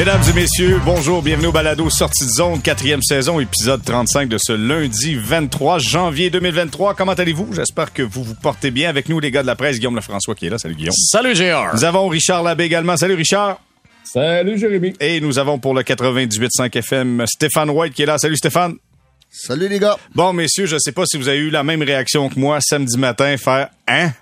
Mesdames et messieurs, bonjour, bienvenue au Balado Sortie de zone, quatrième saison, épisode 35 de ce lundi 23 janvier 2023. Comment allez-vous? J'espère que vous vous portez bien. Avec nous, les gars de la presse, Guillaume Lefrançois qui est là. Salut Guillaume. Salut Gérard. Nous avons Richard Labbé également. Salut Richard. Salut Jérémy. Et nous avons pour le 98.5 FM Stéphane White qui est là. Salut Stéphane. Salut les gars. Bon, messieurs, je sais pas si vous avez eu la même réaction que moi samedi matin, faire Hein?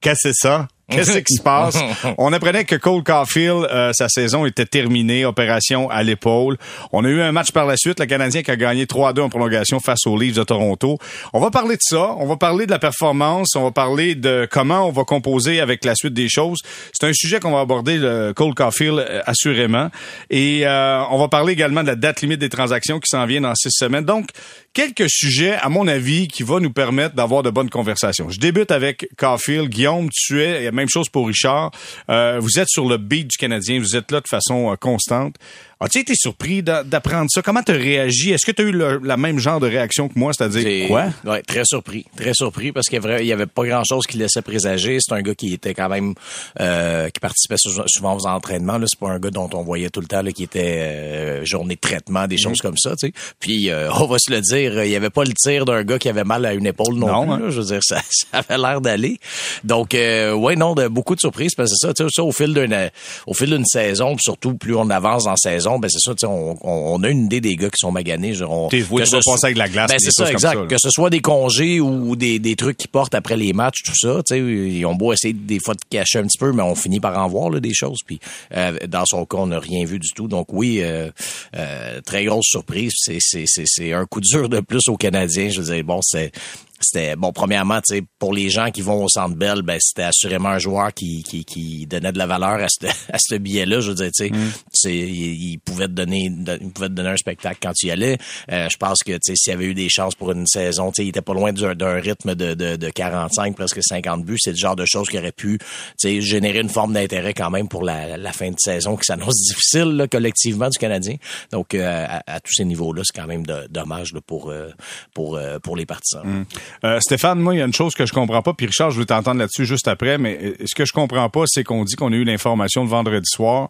Qu'est-ce que c'est ça? Qu'est-ce qui se passe? On apprenait que Cole Caulfield, euh, sa saison était terminée, opération à l'épaule. On a eu un match par la suite, le Canadien qui a gagné 3-2 en prolongation face aux Leafs de Toronto. On va parler de ça, on va parler de la performance, on va parler de comment on va composer avec la suite des choses. C'est un sujet qu'on va aborder, le Cole Caulfield, euh, assurément. Et euh, on va parler également de la date limite des transactions qui s'en vient dans six semaines. Donc, quelques sujets, à mon avis, qui vont nous permettre d'avoir de bonnes conversations. Je débute avec Caulfield. Guillaume, tu es, même chose pour Richard. Euh, vous êtes sur le beat du Canadien, vous êtes là de façon euh, constante. As-tu été surpris d'apprendre ça? Comment tu as réagi? Est-ce que tu as eu le la même genre de réaction que moi? C'est-à-dire quoi? Ouais, très surpris. Très surpris parce qu'il y avait pas grand-chose qui laissait présager. C'est un gars qui était quand même euh, qui participait souvent aux entraînements. C'est pas un gars dont on voyait tout le temps là, qui était euh, journée de traitement, des choses mm. comme ça. Tu sais. Puis euh, on va se le dire, il y avait pas le tir d'un gars qui avait mal à une épaule non, plus. Hein? Je veux dire, ça, ça avait l'air d'aller. Donc euh, ouais, non, de, beaucoup de surprises parce que ça, tu sais, ça au fil d'une au fil d'une saison, surtout plus on avance en saison ben c'est ça, on, on, a une idée des gars qui sont maganés. T'es voué de passer avec la glace. Ben c'est ça, exact. que ce soit des congés ou des, des trucs qu'ils portent après les matchs, tout ça. Tu sais, ils ont beau essayer des fois de cacher un petit peu, mais on finit par en voir là, des choses. Puis euh, dans son cas, on n'a rien vu du tout. Donc oui, euh, euh, très grosse surprise. C'est, c'est, c'est, un coup dur de plus aux Canadiens. Je veux dire, bon, c'est c'était bon premièrement tu sais pour les gens qui vont au Centre Bell ben c'était assurément un joueur qui, qui, qui donnait de la valeur à ce à ce billet là je veux dire tu sais mm. c'est il, pouvait te donner il pouvait te donner un spectacle quand tu y allais. Euh, je pense que tu sais s'il y avait eu des chances pour une saison tu sais il était pas loin d'un rythme de, de, de 45 presque 50 buts. C'est le genre de choses qui aurait pu tu sais générer une forme d'intérêt quand même pour la, la fin de saison qui s'annonce difficile là, collectivement du Canadien. Donc euh, à, tous ces niveaux là c'est quand même dommage là, pour euh, pour pour les partisans. Mm. Euh, Stéphane, moi, il y a une chose que je comprends pas, puis Richard, je veux t'entendre là-dessus juste après, mais euh, ce que je comprends pas, c'est qu'on dit qu'on a eu l'information le vendredi soir.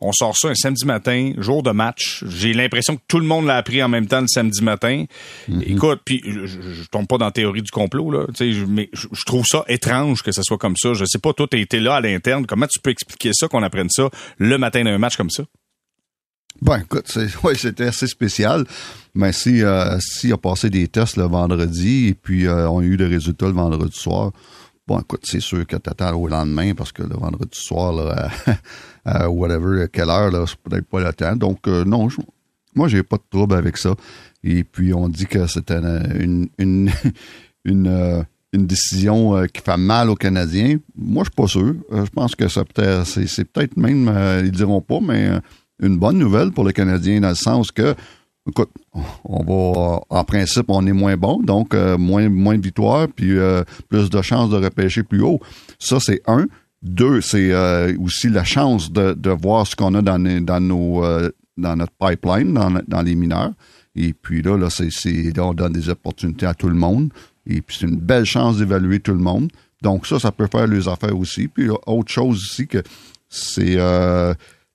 On sort ça un samedi matin, jour de match. J'ai l'impression que tout le monde l'a appris en même temps le samedi matin. Mhm. Écoute, puis je, je, tombe pas dans la théorie du complot là, mais je, trouve ça étrange que ça soit comme ça. Je sais pas, toi, t'as été là à l'interne. Comment tu peux expliquer ça qu'on apprenne ça le matin d'un match comme ça? Ben, écoute, ouais, c'était assez spécial. Mais si, euh, s'il a passé des tests le vendredi et puis euh, on a eu des résultats le vendredi soir, bon, écoute, c'est sûr que t'attends au lendemain parce que le vendredi soir, là, à, whatever, quelle heure, là, c'est peut-être pas le temps. Donc, euh, non, moi, j'ai pas de trouble avec ça. Et puis, on dit que c'était une, une, une, euh, une décision qui fait mal aux Canadiens. Moi, je suis pas sûr. je pense que ça peut c'est, c'est peut-être même, ils diront pas, mais une bonne nouvelle pour les Canadiens dans le sens que, écoute, on va, en principe, on est moins bon, donc euh, moins, moins de victoires, puis euh, plus de chances de repêcher plus haut. Ça, c'est un. Deux, c'est euh, aussi la chance de, de voir ce qu'on a dans, dans, nos, dans notre pipeline, dans, dans les mineurs. Et puis là, là, c'est, on donne des opportunités à tout le monde. Et puis c'est une belle chance d'évaluer tout le monde. Donc ça, ça peut faire les affaires aussi. Puis autre chose aussi que c'est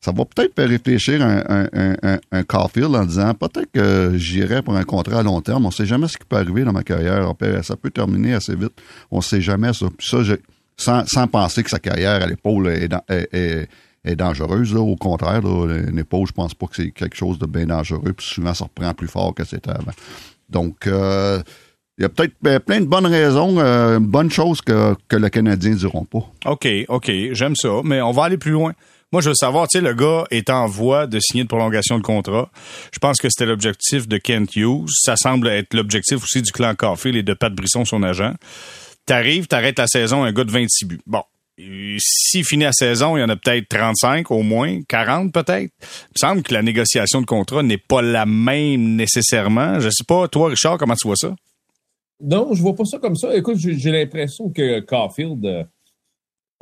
ça va peut-être faire réfléchir un, un, Caulfield en disant peut-être que j'irai pour un contrat à long terme. On sait jamais ce qui peut arriver dans ma carrière. Ça peut terminer assez vite. On sait jamais ça. Ça, sans, penser que sa carrière à l'épaule est, dangereuse. Au contraire, une épaule, je pense pas que c'est quelque chose de bien dangereux. Puis souvent, ça reprend plus fort que c'était avant. Donc, euh, il y a peut-être ben, plein de bonnes raisons, euh, bonnes choses que, que le Canadien ne diront pas. OK, OK, j'aime ça, mais on va aller plus loin. Moi, je veux savoir, tu sais, le gars est en voie de signer une prolongation de contrat. Je pense que c'était l'objectif de Kent Hughes. Ça semble être l'objectif aussi du clan Caulfield et de Pat Brisson, son agent. T'arrives, t'arrêtes la saison, un gars de 26 buts. Bon. S'il finit la saison, il y en a peut-être 35 au moins, 40 peut-être. Il me semble que la négociation de contrat n'est pas la même nécessairement. Je sais pas, toi, Richard, comment tu vois ça? Non, je vois pas ça comme ça. Écoute, j'ai l'impression que Caulfield,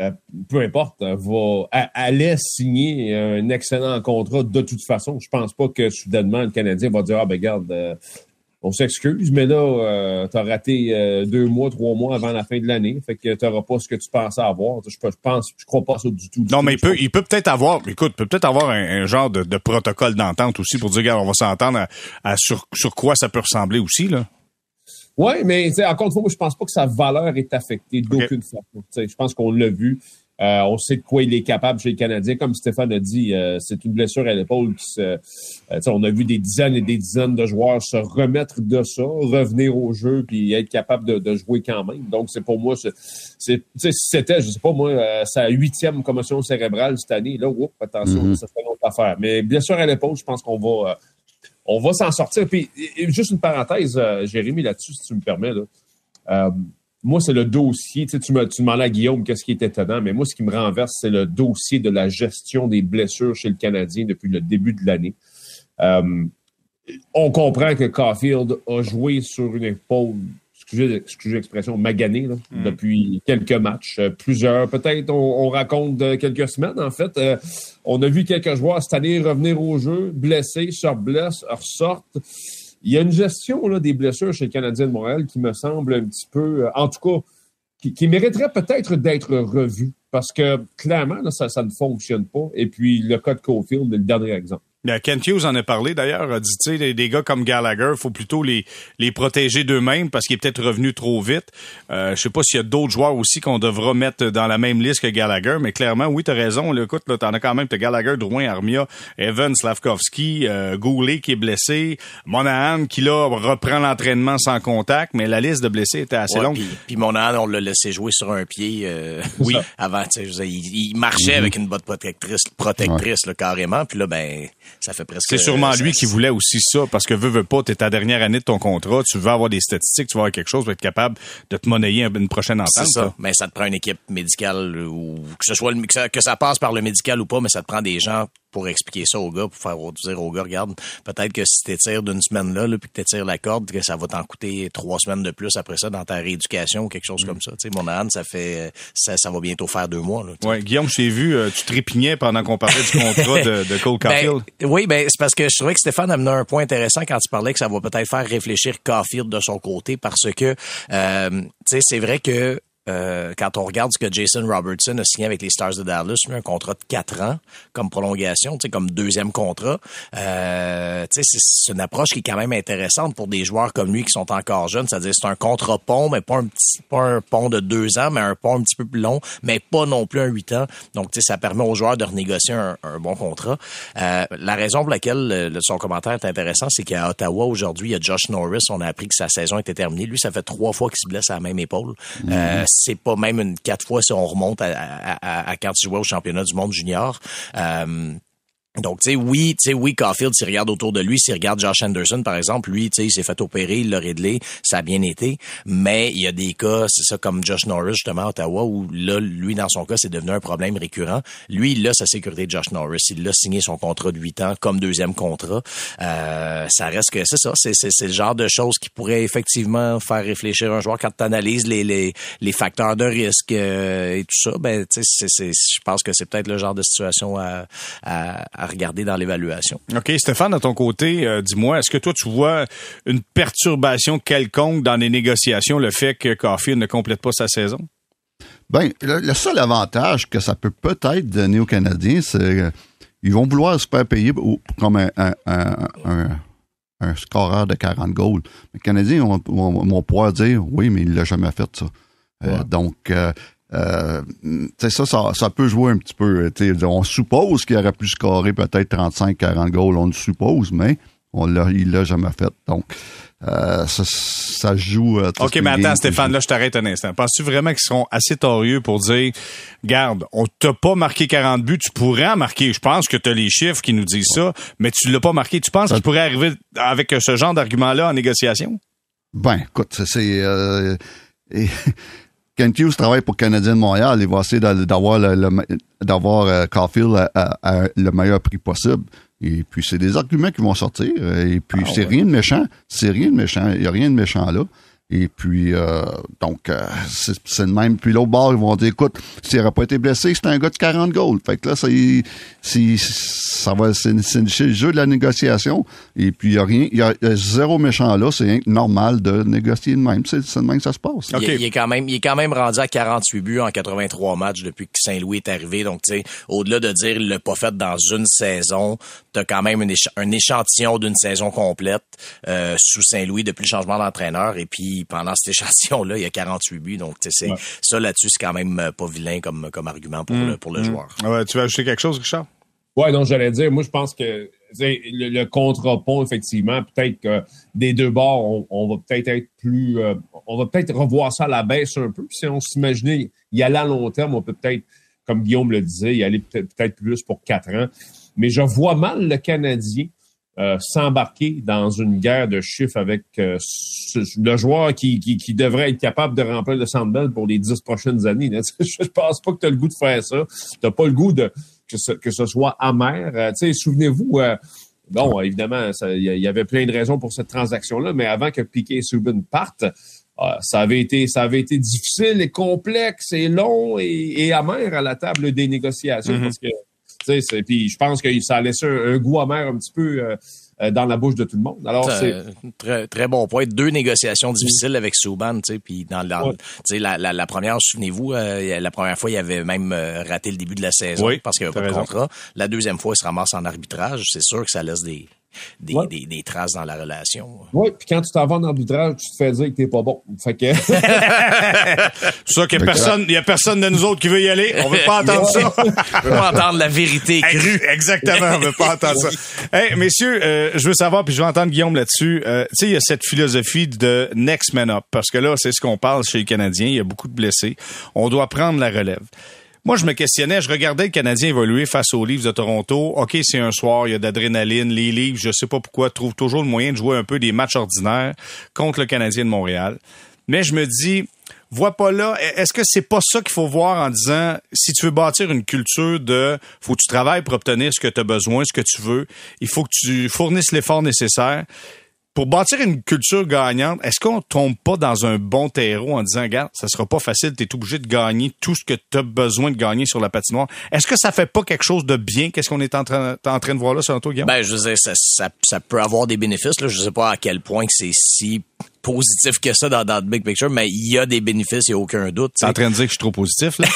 euh, euh, peu importe, euh, va, allait signer un excellent contrat de toute façon. Je pense pas que soudainement le Canadien va dire Ah ben regarde, euh, on s'excuse, mais là, euh, tu as raté euh, deux mois, trois mois avant la fin de l'année. Fait que tu n'auras pas ce que tu pensais avoir. Je, je pense, je crois pas ça du tout. non, mais il peut, il peut peut-être avoir, écoute, peut peut-être avoir un, genre de, protocole d'entente aussi pour dire, regarde, on va s'entendre à, sur, sur quoi ça peut ressembler aussi, là. Oui, mais encore une fois, moi, je pense pas que sa valeur est affectée d'aucune façon. Je pense qu'on l'a vu. Euh, on sait de quoi il est capable chez les Canadiens. Comme Stéphane a dit, euh, c'est une blessure à l'épaule qui se. Euh, on a vu des dizaines et des dizaines de joueurs se remettre de ça, revenir au jeu puis être capable de, jouer quand même. Donc, c'est pour moi, c'est, c'était, je sais pas moi, sa huitième commotion cérébrale cette année. Là, oups, attention, mm-hmm. ça fait une autre affaire. Mais blessure à l'épaule, je pense qu'on va, on va s'en sortir. Puis, juste une parenthèse, Jérémy, là-dessus, si tu me permets. Là moi, c'est le dossier. Tu, sais, tu, me, tu demandais à Guillaume qu'est-ce qui est étonnant, mais moi, ce qui me renverse, c'est le dossier de la gestion des blessures chez le Canadien depuis le début de l'année. Euh, on comprend que Caulfield a joué sur une épaule, excusez, l'expression, maganée mm. depuis quelques matchs. Euh, plusieurs, peut-être, on, raconte quelques semaines, en fait. Euh, on a vu quelques joueurs cette année revenir au jeu, blessés, se blessent, ressortent. Il y a une gestion là, des blessures chez le Canadien de Montréal qui me semble un petit peu, euh, en tout cas, qui, mériterait peut-être d'être revue parce que clairement, ça, ça ne fonctionne pas. Et puis, le cas de Cofield est le dernier exemple. Kent Hughes en a parlé d'ailleurs, a dit, tu sais, des, gars comme Gallagher, faut plutôt les, les protéger d'eux-mêmes parce qu'il est peut-être revenu trop vite. Euh, je sais pas s'il y a d'autres joueurs aussi qu'on devra mettre dans la même liste que Gallagher, mais clairement, oui, tu as raison. Là, écoute, là, t'en as quand même, t'as Gallagher, Drouin, Armia, Evan, Slavkovski, euh, Goulet qui est blessé, Monahan qui là reprend l'entraînement sans contact, mais la liste de blessés était assez longue. Puis, Monahan, on l'a laissé jouer sur un pied euh, oui. avant, tu sais, il, marchait mm-hmm. avec une botte protectrice, protectrice là, carrément, puis là, ben ça fait presque. C'est sûrement lui qui voulait aussi ça, parce que veux, veux pas, t'es ta dernière année de ton contrat, tu veux avoir des statistiques, tu veux avoir quelque chose pour être capable de te monnayer une prochaine entente. C'est ça. Mais ça te prend une équipe médicale ou que ce soit que ça passe par le médical ou pas, mais ça te prend des gens pour expliquer ça aux gars, pour faire dire aux gars, regarde, peut-être que si t'étires d'une semaine là, là puis que t'étires la corde, que ça va t'en coûter trois semaines de plus après ça dans ta rééducation ou quelque chose mm. comme ça. Tu sais, mon âne, ça fait, ça, ça va bientôt faire deux mois. Là, ouais, Guillaume, je t'ai vu, euh, tu trépignais pendant qu'on parlait du contrat de, de Cole ben, Caulfield. oui, ben c'est parce que je trouvais que Stéphane amenait un point intéressant quand tu parlais que ça va peut-être faire réfléchir Caulfield de son côté parce que, euh, tu sais, c'est vrai que euh, quand on regarde ce que Jason Robertson a signé avec les Stars de Dallas, un contrat de quatre ans comme prolongation, comme deuxième contrat, euh, c'est une approche qui est quand même intéressante pour des joueurs comme lui qui sont encore jeunes. C'est-à-dire c'est un contrat pont, mais pas un petit, pas un pont de deux ans, mais un pont un petit peu plus long, mais pas non plus un huit ans. Donc, ça permet aux joueurs de renégocier un, bon contrat. Euh, la raison pour laquelle son commentaire est intéressant, c'est qu'à Ottawa aujourd'hui, il y a Josh Norris. On a appris que sa saison était terminée. Lui, ça fait trois fois qu'il se blesse à la même épaule. Mm-hmm c'est pas même une quatre fois si on remonte à, à, à quand tu jouais au championnat du monde junior. Euh, donc, tu sais, oui, tu sais, oui, Caulfield, s'il regarde autour de lui, s'il regarde Josh Anderson, par exemple, lui, tu sais, il s'est fait opérer, il l'a réglé, ça a bien été. Mais il y a des cas, c'est ça, comme Josh Norris, justement, à Ottawa, où là, lui, dans son cas, c'est devenu un problème récurrent. Lui, il a sa sécurité de Josh Norris. Il a signé son contrat de 8 ans comme deuxième contrat. Euh, ça reste que, c'est ça, c'est, c'est, le genre de choses qui pourrait effectivement faire réfléchir un joueur quand tu analyses les, les, les facteurs de risque euh, et tout ça. Ben, tu sais, c'est, je pense que c'est peut-être le genre de situation à, à regarder dans l'évaluation. OK. Stéphane, de ton côté, euh, dis-moi, est-ce que toi, tu vois une perturbation quelconque dans les négociations, le fait que Caulfield ne complète pas sa saison? Ben, le, seul avantage que ça peut peut-être donner aux Canadiens, c'est qu'ils vont vouloir se faire payer comme un, un, scoreur de 40 goals. Les Canadiens vont, pouvoir dire oui, mais il l'a jamais fait ça. Euh, donc, euh, euh, ça, ça, ça peut jouer un petit peu. On suppose qu'il aurait pu scorer peut-être 35-40 goals, on le suppose, mais on l'a, il l'a jamais fait. Donc, euh, ça, ça, joue. Euh, OK, mais attends, Stéphane, là, je t'arrête un instant. Penses-tu vraiment qu'ils seront assez torieux pour dire, garde, on t'a pas marqué 40 buts, tu pourrais en marquer. Je pense que tu as les chiffres qui nous disent ça, mais tu l'as pas marqué. Tu penses qu'il pourrait arriver avec ce genre d'argument-là en négociation? Ben, écoute, c'est... Euh, Kent Hughes travaille pour Canadien de Montréal. Il va essayer d'avoir d'avoir euh, Caulfield à, le meilleur prix possible. Et puis, c'est des arguments qui vont sortir. Et puis, ah c'est rien de méchant. C'est rien de méchant. Il n'y a rien de méchant là. Et puis, euh, donc, euh, c'est le même. Puis l'autre bord, ils vont dire, écoute, s'il n'aurait pas été blessé, c'est un gars de 40 goals. Fait que là, ça, ça va, c'est le jeu de la négociation. Et puis, il y a rien, il y a, zéro méchant là. C'est normal de négocier de même. C'est de même que ça se passe. Il, est quand même, il est quand même rendu à 48 buts en 83 matchs depuis que Saint-Louis est arrivé. Donc, tu sais, au-delà de dire il l'a pas fait dans une saison, t'as quand même un échantillon d'une saison complète euh, sous Saint-Louis depuis le changement d'entraîneur. Et puis, pendant cet échantillon-là, il y a 48 buts. Donc, c'est ça là-dessus, c'est quand même euh, pas vilain comme, comme argument pour, mm. le, pour le mm. joueur. Ouais, tu veux ajouter quelque chose, Richard? Oui, non, j'allais dire, moi, je pense que le, le contre-pont, effectivement, peut-être que des deux bords, on, va peut-être être plus. Euh, on va peut-être revoir ça à la baisse un peu. Si on s'imaginait y aller à long terme, on peut peut-être, comme Guillaume le disait, y aller peut-être plus pour quatre ans. Mais je vois mal le Canadien euh, s'embarquer dans une guerre de chiffres avec euh, le joueur qui, qui, devrait être capable de remplir le Sandbell pour les dix prochaines années. Je pense pas que tu as le goût de faire ça. Tu pas le goût de que ce, que ce soit amer. Euh, Souvenez-vous, bon, évidemment, il y, avait plein de raisons pour cette transaction-là, mais avant que Piquet et Subban partent, ça avait été ça avait été difficile et complexe et long et, amer à la table des négociations mm-hmm. parce que puis je pense que ça a laissé un, goût amer un petit peu euh, euh, dans la bouche de tout le monde. Alors c'est très très bon point. Deux négociations difficiles avec Souban, tu sais, puis dans, la, la, la, première, souvenez-vous, euh, la première fois il avait même raté le début de la saison parce qu'il n'y avait pas de contrat. La deuxième fois, il se ramasse en arbitrage. C'est sûr que ça laisse des des, des, des, traces dans la relation. Oui, puis quand tu t'en vas en arbitrage, tu te fais dire que t'es pas bon. Fait que... C'est ça qu'il y a personne, il y a personne de nous autres qui veut y aller. On veut pas entendre ça. on veut pas entendre la vérité crue. Exactement, on veut pas entendre ça. Hey, messieurs, euh, je veux savoir, puis je veux entendre Guillaume là-dessus. Euh, tu sais, il y a cette philosophie de next man up, parce que là, c'est ce qu'on parle chez les Canadiens. Il y a beaucoup de blessés. On doit prendre la relève. Moi, je me questionnais, je regardais le Canadien évoluer face aux Leafs de Toronto. OK, c'est un soir, il y a d'adrénaline. Les Leafs, je sais pas pourquoi, trouvent toujours le moyen de jouer un peu des matchs ordinaires contre le Canadien de Montréal. Mais je me dis, vois pas là, est-ce que c'est pas ça qu'il faut voir en disant, si tu veux bâtir une culture de, faut que tu travailles pour obtenir ce que tu as besoin, ce que tu veux, il faut que tu fournisses l'effort nécessaire pour bâtir une culture gagnante, est-ce qu'on tombe pas dans un bon terreau en disant, regarde, ça sera pas facile, tu es obligé de gagner tout ce que tu as besoin de gagner sur la patinoire. Est-ce que ça fait pas quelque chose de bien? Qu'est-ce qu'on est en train, en train de voir là, selon toi, Guillaume? Ben, je veux dire, ça, ça, peut avoir des bénéfices, là. Je sais pas à quel point c'est si positif que ça dans, dans le big picture, mais il y a des bénéfices, il n'y a aucun doute. Tu es en train de dire que je suis trop positif, là?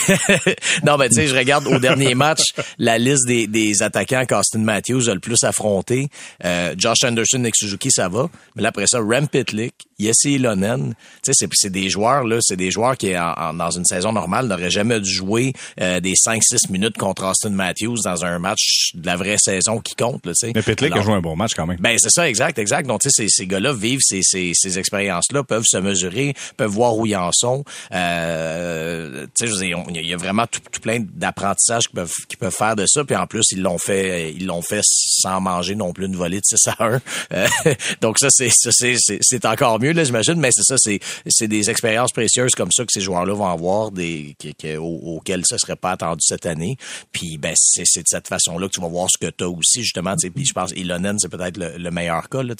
non, mais tu sais, je regarde au dernier match la liste des, des attaquants qu'Austin Matthews a le plus affronté. Euh, Josh Anderson, Nick Suzuki, ça va. Mais là, après ça, Rem Pitlick, Jesse Ilonen, tu sais, c'est des joueurs, là, c'est des joueurs qui, en, dans une saison normale, n'auraient jamais dû jouer euh, des 5-6 minutes contre Austin Matthews dans un match de la vraie saison qui compte, tu sais. Mais Pitlick a joué un bon match quand même. Ben, c'est ça, exact, exact. Donc, tu sais, ces, ces gars-là vivent ces, ces, ces expériences-là, peuvent se mesurer, peuvent voir où ils en sont. Euh, il y a vraiment tout, plein d'apprentissages qu'ils peuvent, peuvent faire de ça. Puis en plus, ils l'ont fait, ils l'ont fait sans manger non plus une volée de 6 à 1. Euh, donc ça, c'est, encore mieux là, j'imagine, mais c'est ça, c'est, des expériences précieuses comme ça que ces joueurs-là vont avoir, des, auxquelles ça serait pas attendu cette année. Puis ben c'est, de cette façon-là que tu vas voir ce que tu as aussi justement. Puis je pense Ilonen, c'est peut-être le, meilleur cas. Là,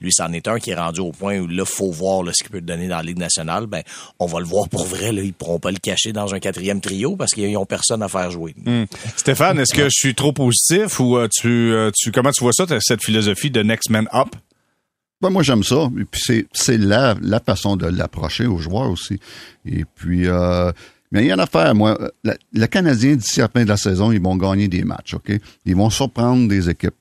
lui, c'en est un qui est rendu au point où là, faut voir là, ce qu'il peut donner dans la Ligue nationale. Ben, on va le voir pour vrai. Là, ils pourront pas le cacher dans un quatrième trio parce qu'ils ont personne à faire jouer. Mm. Stéphane, est-ce que je suis trop positif ou euh, tu, euh, tu comment tu vois ça, cette philosophie de next man up? Ben, moi, j'aime ça. Et puis, c'est, c'est la, la façon de l'approcher aux joueurs aussi. Et puis, euh, mais il y en a à faire. Moi, le Canadien, d'ici à la fin de la saison, ils vont gagner des matchs, OK? Ils vont surprendre des équipes.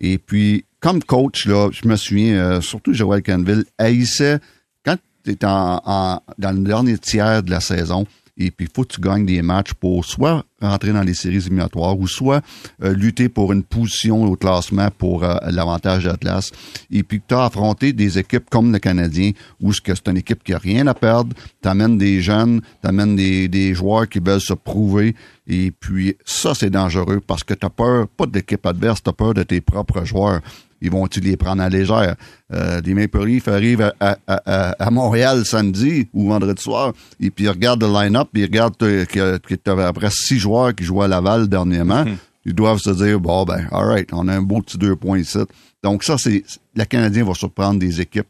Et puis, comme coach, là, je me souviens, euh, surtout Joël Canville, haïssait, quand tu es en, en, dans le dernier tiers de la saison, et puis il faut que tu gagnes des matchs pour soit rentrer dans les séries éliminatoires ou soit euh, lutter pour une position au classement pour euh, l'avantage d'Atlas. Et puis tu as affronté des équipes comme le Canadien où c'est une équipe qui a rien à perdre, t'amènes des jeunes, t'amènes des, des joueurs qui veulent se prouver et puis ça c'est dangereux parce que t'as peur pas de l'équipe adverse, t'as peur de tes propres joueurs ils vont-tu les prendre à légère? Euh, des Maple Leafs arrivent à, à, à, Montréal samedi ou vendredi soir, et puis ils regardent le line-up, puis ils regardent que, que tu avais après six joueurs qui jouent à Laval dernièrement. Mhm. Ils doivent se dire, bon, ben, all right, on a un beau petit deux points ici. Donc ça, c'est, le Canadien va surprendre des équipes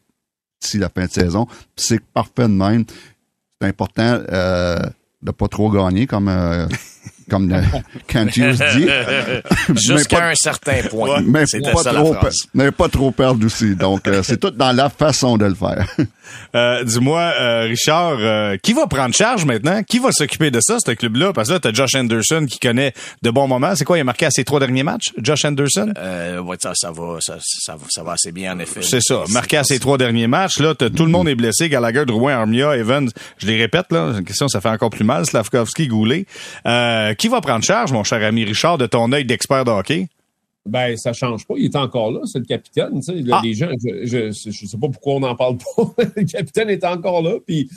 d'ici la fin de saison. C'est parfait de même. C'est important euh, de pas trop gagner comme euh, comme Kent Hughes dit. Jusqu'à un certain point. Mais pas, trop, mais pas trop perdre aussi. Donc, euh, c'est tout dans la façon de le faire. Euh, dis-moi, euh, Richard, euh, qui va prendre charge maintenant? Qui va s'occuper de ça, ce club-là? Parce que là, t'as Josh Anderson qui connaît de bons moments. C'est quoi, il a marqué à ses trois derniers matchs, Josh Anderson? Euh, ouais, ça, ça, va, ça, ça, ça, va assez bien, en effet. C'est ça. Marqué à ses trois derniers matchs. Là, tout le monde est blessé. Gallagher, Drouin, Armia, Evans. Je les répète, là. Une question, ça fait encore plus mal. Slavkovski, Goulet. qui va prendre charge, mon cher ami Richard, de ton œil d'expert de hockey? Ben, ça change pas. Il est encore là, c'est le capitaine. Tu sais, ah. Les gens, je, ne sais pas pourquoi on n'en parle pas. le capitaine est encore là. Puis,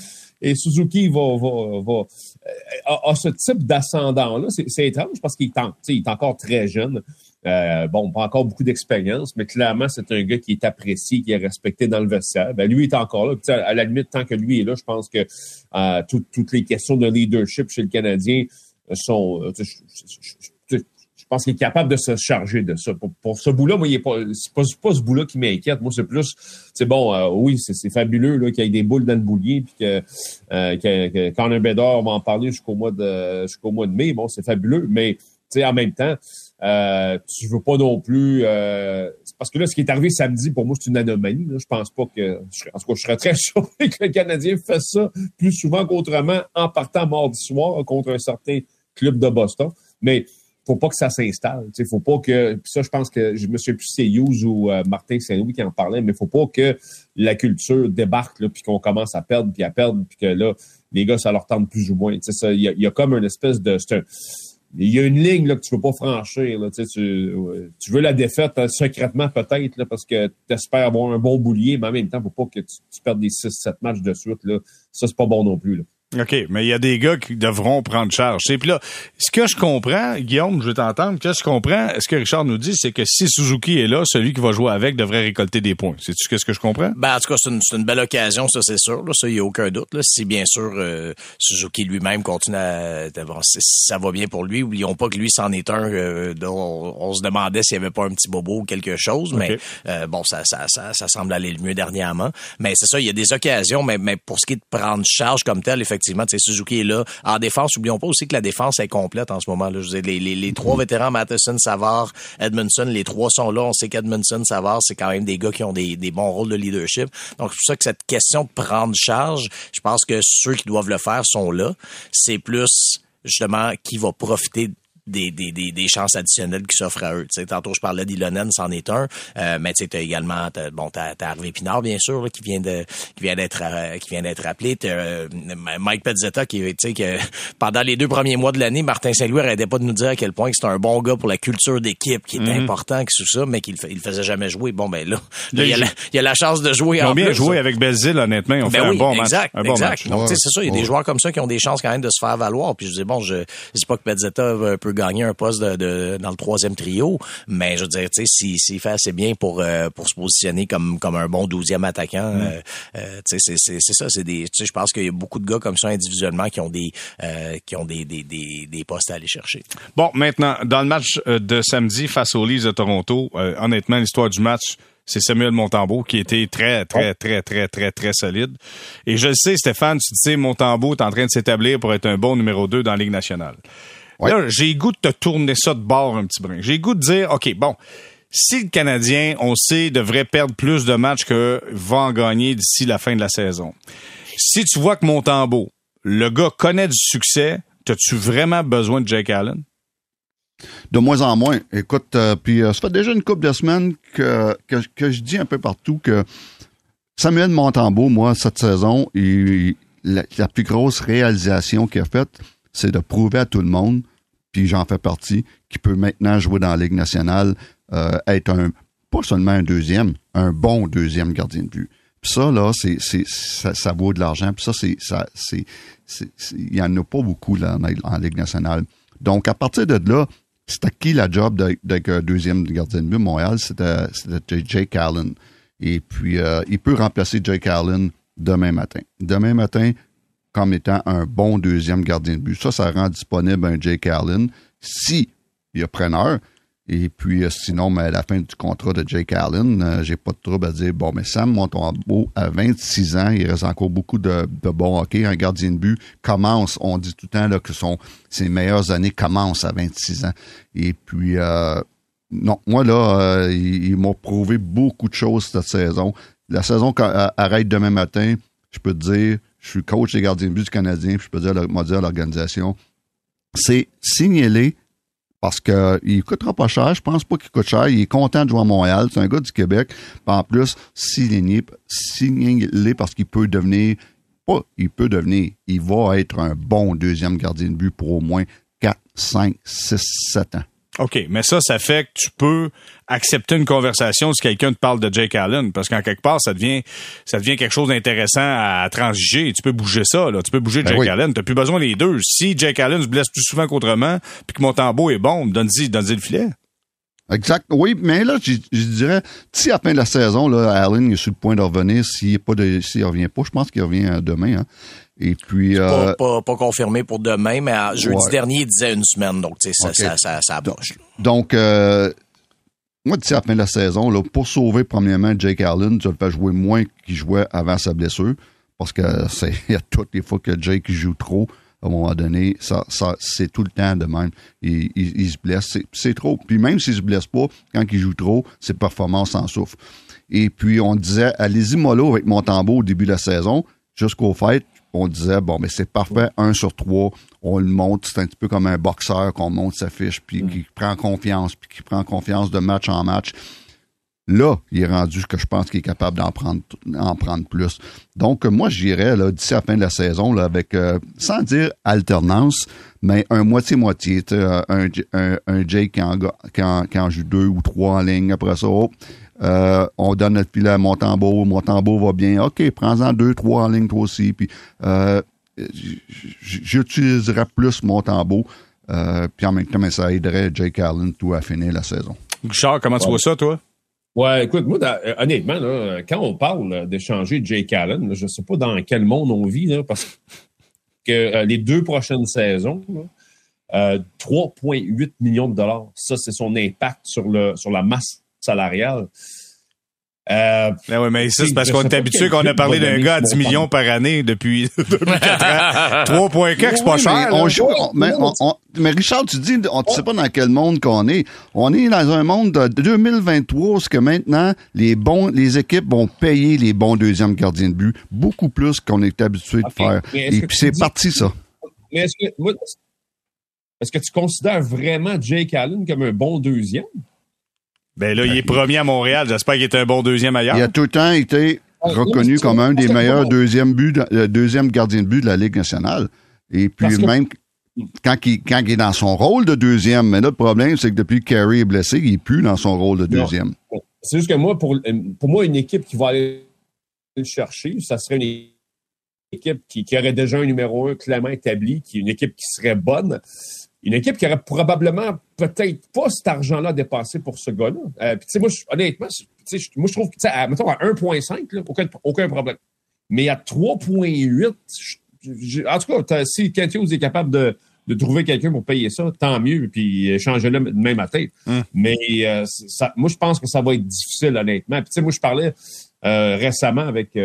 et Suzuki va, va, va euh, a, ce type d'ascendant-là. C'est étrange parce qu'il est, encore très jeune. Euh, bon, pas encore beaucoup d'expérience, mais clairement, c'est un gars qui est apprécié, qui est respecté dans le vestiaire. Ben, lui est encore là. à la limite, tant que lui est là, je pense que euh, toutes les questions de leadership chez le Canadien sont je pense qu'il est capable de se charger de ça. Pour, ce bout-là, moi, il pas, c'est pas, ce bout-là qui m'inquiète. Moi, c'est plus, c'est bon, euh, oui, c'est, fabuleux là, qu'il y ait des boules dans le boulier, puis que, euh, que, que va en parler jusqu'au mois de jusqu'au mois de mai. Bon, c'est fabuleux, mais en même temps, euh, tu veux pas non plus. Euh, parce que là, ce qui est arrivé samedi, pour moi, c'est une anomalie. Là. Je pense pas que. En tout cas, je serais très chaud que le Canadien fasse ça plus souvent qu'autrement en partant mardi soir contre un certain club de Boston. Mais faut pas que ça s'installe. Il faut pas que. ça, je pense que je me souviens c'est ou euh, Martin Saint-Louis qui en parlait, mais faut pas que la culture débarque là, puis qu'on commence à perdre, puis à perdre, puis que là, les gars, ça leur tente plus ou moins. Il y a, y a, comme une espèce de. il y a une ligne là, que tu peux pas franchir. Là, tu, tu veux la défaite hein, secrètement peut-être parce que tu espères avoir un bon boulier, mais en même temps, faut pas que tu, tu perdes des 6-7 matchs de suite. Là. Ça, c'est pas bon non plus. Là. OK, mais il y a des gars qui devront prendre charge. Et puis là, ce que je comprends, Guillaume, je vais t'entendre, ce que je comprends, ce que Richard nous dit, c'est que si Suzuki est là, celui qui va jouer avec devrait récolter des points. C'est-tu ce que je comprends? Ben, en tout cas, c'est une, une, belle occasion, ça, c'est sûr. Là, ça, il n'y a aucun doute. Là. Si, bien sûr, euh, Suzuki lui-même continue à... ça va bien pour lui. Oublions pas que lui, c'en est un euh, dont on, se demandait s'il n'y avait pas un petit bobo ou quelque chose. Mais euh, bon, ça, ça, ça, ça, semble aller le mieux dernièrement. Mais c'est ça, il y a des occasions, mais, mais pour ce qui est de prendre charge comme tel, effectivement, effectivement, Suzuki est là. En défense, oublions pas aussi que la défense est complète en ce moment. Là. Je les, les, les, trois vétérans, Matheson, Savard, Edmondson, les trois sont là. On sait qu'Edmondson, Savard, c'est quand même des gars qui ont des, des bons rôles de leadership. Donc, c'est pour ça que cette question de prendre charge, je pense que ceux qui doivent le faire sont là. C'est plus justement qui va profiter des, des, des, des chances additionnelles qui s'offrent à eux. sais tantôt, je parlais d'Ilonen, c'en est un, euh, mais tu as également, as, bon, t'as as Harvey Pinard, bien sûr, qui vient de qui vient d'être euh, qui vient d'être appelé. T'as euh, Mike Pezzetta, qui, tu sais, que pendant les deux premiers mois de l'année, Martin Saint-Louis arrêtait pas de nous dire à quel point c'est un bon gars pour la culture d'équipe, qui est mm-hmm. important, que tout ça, mais qu'il il faisait jamais jouer. Bon, ben là, il, y a la, il y a la chance de jouer Ils ont bien joué avec Belzile, honnêtement. Ils ont ben fait un bon exact, match. Un bon exact. Donc, c'est ça, il y a des joueurs comme ça qui ont des chances quand même de se faire valoir. Puis je dis, bon, je, je dis pas que Pezzetta peut gagner un poste de dans le troisième trio. Mais je veux dire, tu sais, s'il si, fait assez bien pour euh, pour se positionner comme comme un bon douzième attaquant, mm. euh, euh, tu sais, c'est ça. C'est des, tu sais, je pense qu'il y a beaucoup de gars comme ça individuellement qui ont des qui ont des, des, des, des, postes à aller chercher. Bon, maintenant, dans le match de samedi face aux Leafs de Toronto, honnêtement, l'histoire du match c'est Samuel Montembeau qui était très, très, très, très, très, très solide. Et je le sais, Stéphane, tu sais, Montembeau est en train de s'établir pour être un bon numéro 2 dans la Ligue nationale. Là, j'ai goût de te tourner ça de bord un petit brin. J'ai goût de dire, OK, bon, si le Canadien, on sait, devrait perdre plus de matchs que va en gagner d'ici la fin de la saison, si tu vois que Montembeau, le gars connaît du succès, as-tu vraiment besoin de Jake Allen? De moins en moins. Écoute, euh, puis euh, ça fait déjà une couple de semaines que, que, je dis un peu partout que Samuel Montembeau, moi, cette saison, il, la, la, plus grosse réalisation qu'il a faite, c'est de prouver à tout le monde, puis j'en fais partie, qui peut maintenant jouer dans la Ligue nationale, euh, être un pas seulement un deuxième, un bon deuxième gardien de but. Puis ça, là, c'est, c'est, ça, vaut de l'argent. Puis ça, c'est, ça, c'est, il y en a pas beaucoup là, en, Ligue nationale. Donc, à partir de là, c'était qui la job d'être un deuxième gardien de but? Montréal? C'était, c'était Jake Allen. Et puis, euh, il peut remplacer Jake Allen demain matin. Demain matin, comme étant un bon deuxième gardien de but. Ça, ça rend disponible un Jake Allen si il y a preneur. Et puis, euh, sinon, mais à la fin du contrat de Jake Allen, euh, j'ai pas de trouble à dire, bon, mais Sam Montembeau, à 26 ans, il reste encore beaucoup de, de bon hockey. Un gardien de but commence, on dit tout le temps là, que son, ses meilleures années commencent à 26 ans. Et puis, euh, non, moi, là, il, il m'a prouvé beaucoup de choses cette saison. La saison arrête demain matin, je peux te dire, je suis coach des gardiens de but du Canadien, puis je peux dire, dire à l'organisation, c'est signaler parce qu'il ne coûtera pas cher. Je pense pas qu'il coûte cher. Il est content de jouer à Montréal. C'est un gars du Québec. en plus, signé, signé parce qu'il peut devenir, pas il peut devenir, il va être un bon deuxième gardien de but pour au moins 4, 5, 6, 7 ans. OK, mais ça, ça fait que tu peux accepter une conversation si quelqu'un te parle de Jake Allen, parce qu'en quelque part, ça devient, ça devient quelque chose d'intéressant à transiger. Tu peux bouger ça, là. Tu peux bouger ben Jake Allen. Tu n'as plus besoin des deux. Si Jake Allen se blesse plus souvent qu'autrement, puis que mon tambour est bon, donne-y, donne le filet. Exact. Oui, mais là, je, dirais, si à la fin de la saison, là, Allen est sur le point de revenir, s'il ne s'il revient pas, je pense qu'il revient demain, hein. Et puis. Euh, pas, confirmé pour demain, mais jeudi dernier, il disait une semaine. Donc, tu sais, ça, ça. Donc, euh, moi, d'ici à la fin de la saison, là, pour sauver premièrement Jake Allen, tu le fais jouer moins qu'il jouait avant sa blessure. Parce que c'est y a toutes les fois que Jake joue trop, à un moment donné, ça, ça c'est tout le temps de même. Il, il, se blesse. C'est trop. Puis même s'il se blesse pas, quand il joue trop, ses performances en souffrent. Et puis, on disait, allez-y mollo avec mon tambour au début de la saison, jusqu'au fait on disait, bon, mais c'est parfait, un sur trois, on le monte, c'est un petit peu comme un boxeur qu'on monte sa fiche, puis mm. qui prend confiance, puis qui prend confiance de match en match. Là, il est rendu que je pense qu'il est capable d'en prendre, en prendre plus. Donc, moi, j'irais d'ici la fin de la saison là, avec, euh, sans dire alternance, mais un moitié-moitié. Un, un, un Jake qui en, qui, en, joue deux ou trois en ligne. Après ça, oh, euh, on donne notre filet à Montembeau, Montembeau va bien. OK, prends-en deux, trois en ligne toi aussi. Puis euh, j'utiliserais plus Montembeau. Euh, puis en même temps, ça aiderait Jake Allen tout à finir la saison. Charles, comment tu vois ça, toi? Ouais, écoute, moi, honnêtement, quand on parle d'échanger Jake Allen, je ne sais pas dans quel monde on vit, parce que les deux prochaines saisons, 3,8 millions de dollars, ça, c'est son impact sur, le, sur la masse salariale. Euh, ben oui, mais ça, c'est parce qu'on est habitué qu'on a parlé d'un gars à 10 millions par année depuis, depuis 4 ans. 3.4, c'est pas cher. On joue, mais, mais, Richard, tu dis, on ne sait pas dans quel monde qu'on est. On est dans un monde de 2023 où que maintenant, les bons, les équipes vont payer les bons deuxièmes gardiens de but beaucoup plus qu'on est habitué de faire. Et puis c'est parti, ça. Mais est-ce que, est-ce que tu considères vraiment Jake Allen comme un bon deuxième? Ben là, il est premier à Montréal. J'espère qu'il est un bon deuxième ailleurs. Il a tout le temps été reconnu comme un des meilleurs deuxième, but, euh, deuxième gardien de but de la Ligue nationale. Et puis même quand il, quand il est dans son rôle de deuxième, mais là, le problème, c'est que depuis que Carey est blessé, il n'est plus dans son rôle de deuxième. C'est juste que moi, pour, pour moi, une équipe qui va aller le chercher, ça serait une équipe qui, qui aurait déjà un numéro un clairement établi, qui est une équipe qui serait bonne une équipe qui aurait probablement peut-être pas cet argent-là dépensé pour ce gars-là. Euh, puis, tu sais, moi, honnêtement, moi, je trouve que, à, mettons, à 1,5, aucun, aucun problème. Mais à 3,8, en tout cas, si Kentios est capable de, de trouver quelqu'un pour payer ça, tant mieux, puis échanger-le même à tête. Mais euh, ça, moi, je pense que ça va être difficile, honnêtement. Puis, tu sais, moi, je parlais euh, récemment avec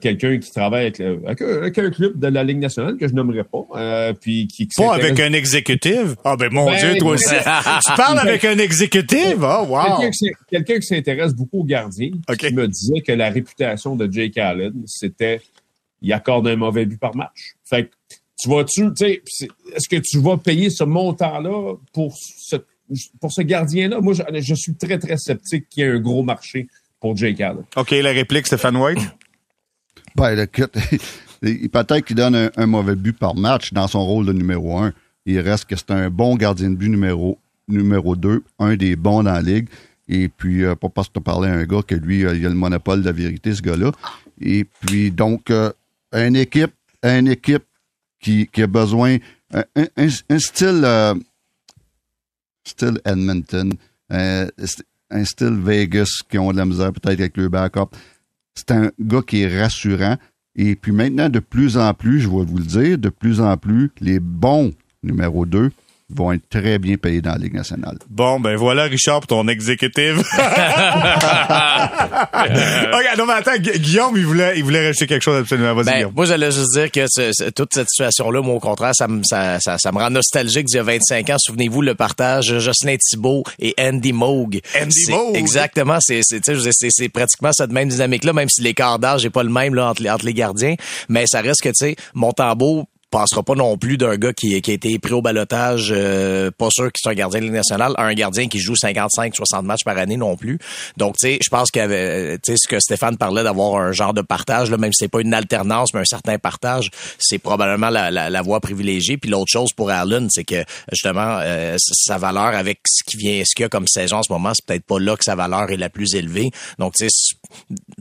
quelqu'un qui travaille avec, un club de la Ligue nationale que je nommerai pas. Euh, puis qui, pas avec un exécutif? Ah ben mon ben, Dieu, toi aussi. tu parles avec un exécutif? Oh, wow. Quelqu'un qui s'intéresse beaucoup aux gardiens qui me disait que la réputation de Jake Allen, c'était il accorde un mauvais but par match. Fait que tu vas-tu, tu sais, est-ce que tu vas payer ce montant-là pour ce, pour ce gardien-là? Moi, je, je, suis très, très sceptique qu'il y ait un gros marché pour Jake Allen. OK, la réplique, Stéphane White? Ben, peut-être qu'il donne un, mauvais but par match dans son rôle de numéro un. Il reste que c'est un bon gardien de but numéro, numéro deux, un des bons dans la ligue. Et puis, euh, pas parce que tu à un gars que lui, euh, il a le monopole de la vérité, ce gars-là. Et puis, donc, euh, une équipe, une équipe qui, qui a besoin, un, style, style Edmonton, un style Vegas qui ont de la misère peut-être avec le backup c'est un gars qui est rassurant. Et puis maintenant, de plus en plus, je vais vous le dire, de plus en plus, les bons numéro 2 vont être très bien payés dans la Ligue nationale. Bon, ben voilà, Richard, pour ton exécutif. ok, non, mais attends, Guillaume, il voulait, il voulait rajouter quelque chose absolument. Vas-y, ben, Moi, j'allais juste dire que toute cette situation-là, moi, au contraire, ça me, ça, ça, ça me rend nostalgique d'il y a 25 ans. Souvenez-vous, le partage Jocelyn Thibault et Andy Moog. Andy Moog? Exactement. C'est, c'est, pratiquement cette même dynamique-là, même si l'écart d'âge n'est pas le même là, entre, entre les gardiens. Mais ça reste que, tu sais, Montembeau, passera pas non plus d'un gars qui, qui, a été pris au balotage, euh, pas sûr qu'il soit un gardien de Ligue nationale, à un gardien qui joue 55-60 matchs par année non plus. Donc, tu sais, je pense qu'il avait, tu sais, ce que Stéphane parlait d'avoir un genre de partage, là, même si c'est pas une alternance, mais un certain partage, c'est probablement la, la, la, voie privilégiée. Puis l'autre chose pour Allen, c'est que justement, euh, sa valeur avec ce qui vient, ce qu'il y a comme saison en ce moment, c'est peut-être pas là que sa valeur est la plus élevée. Donc, tu sais,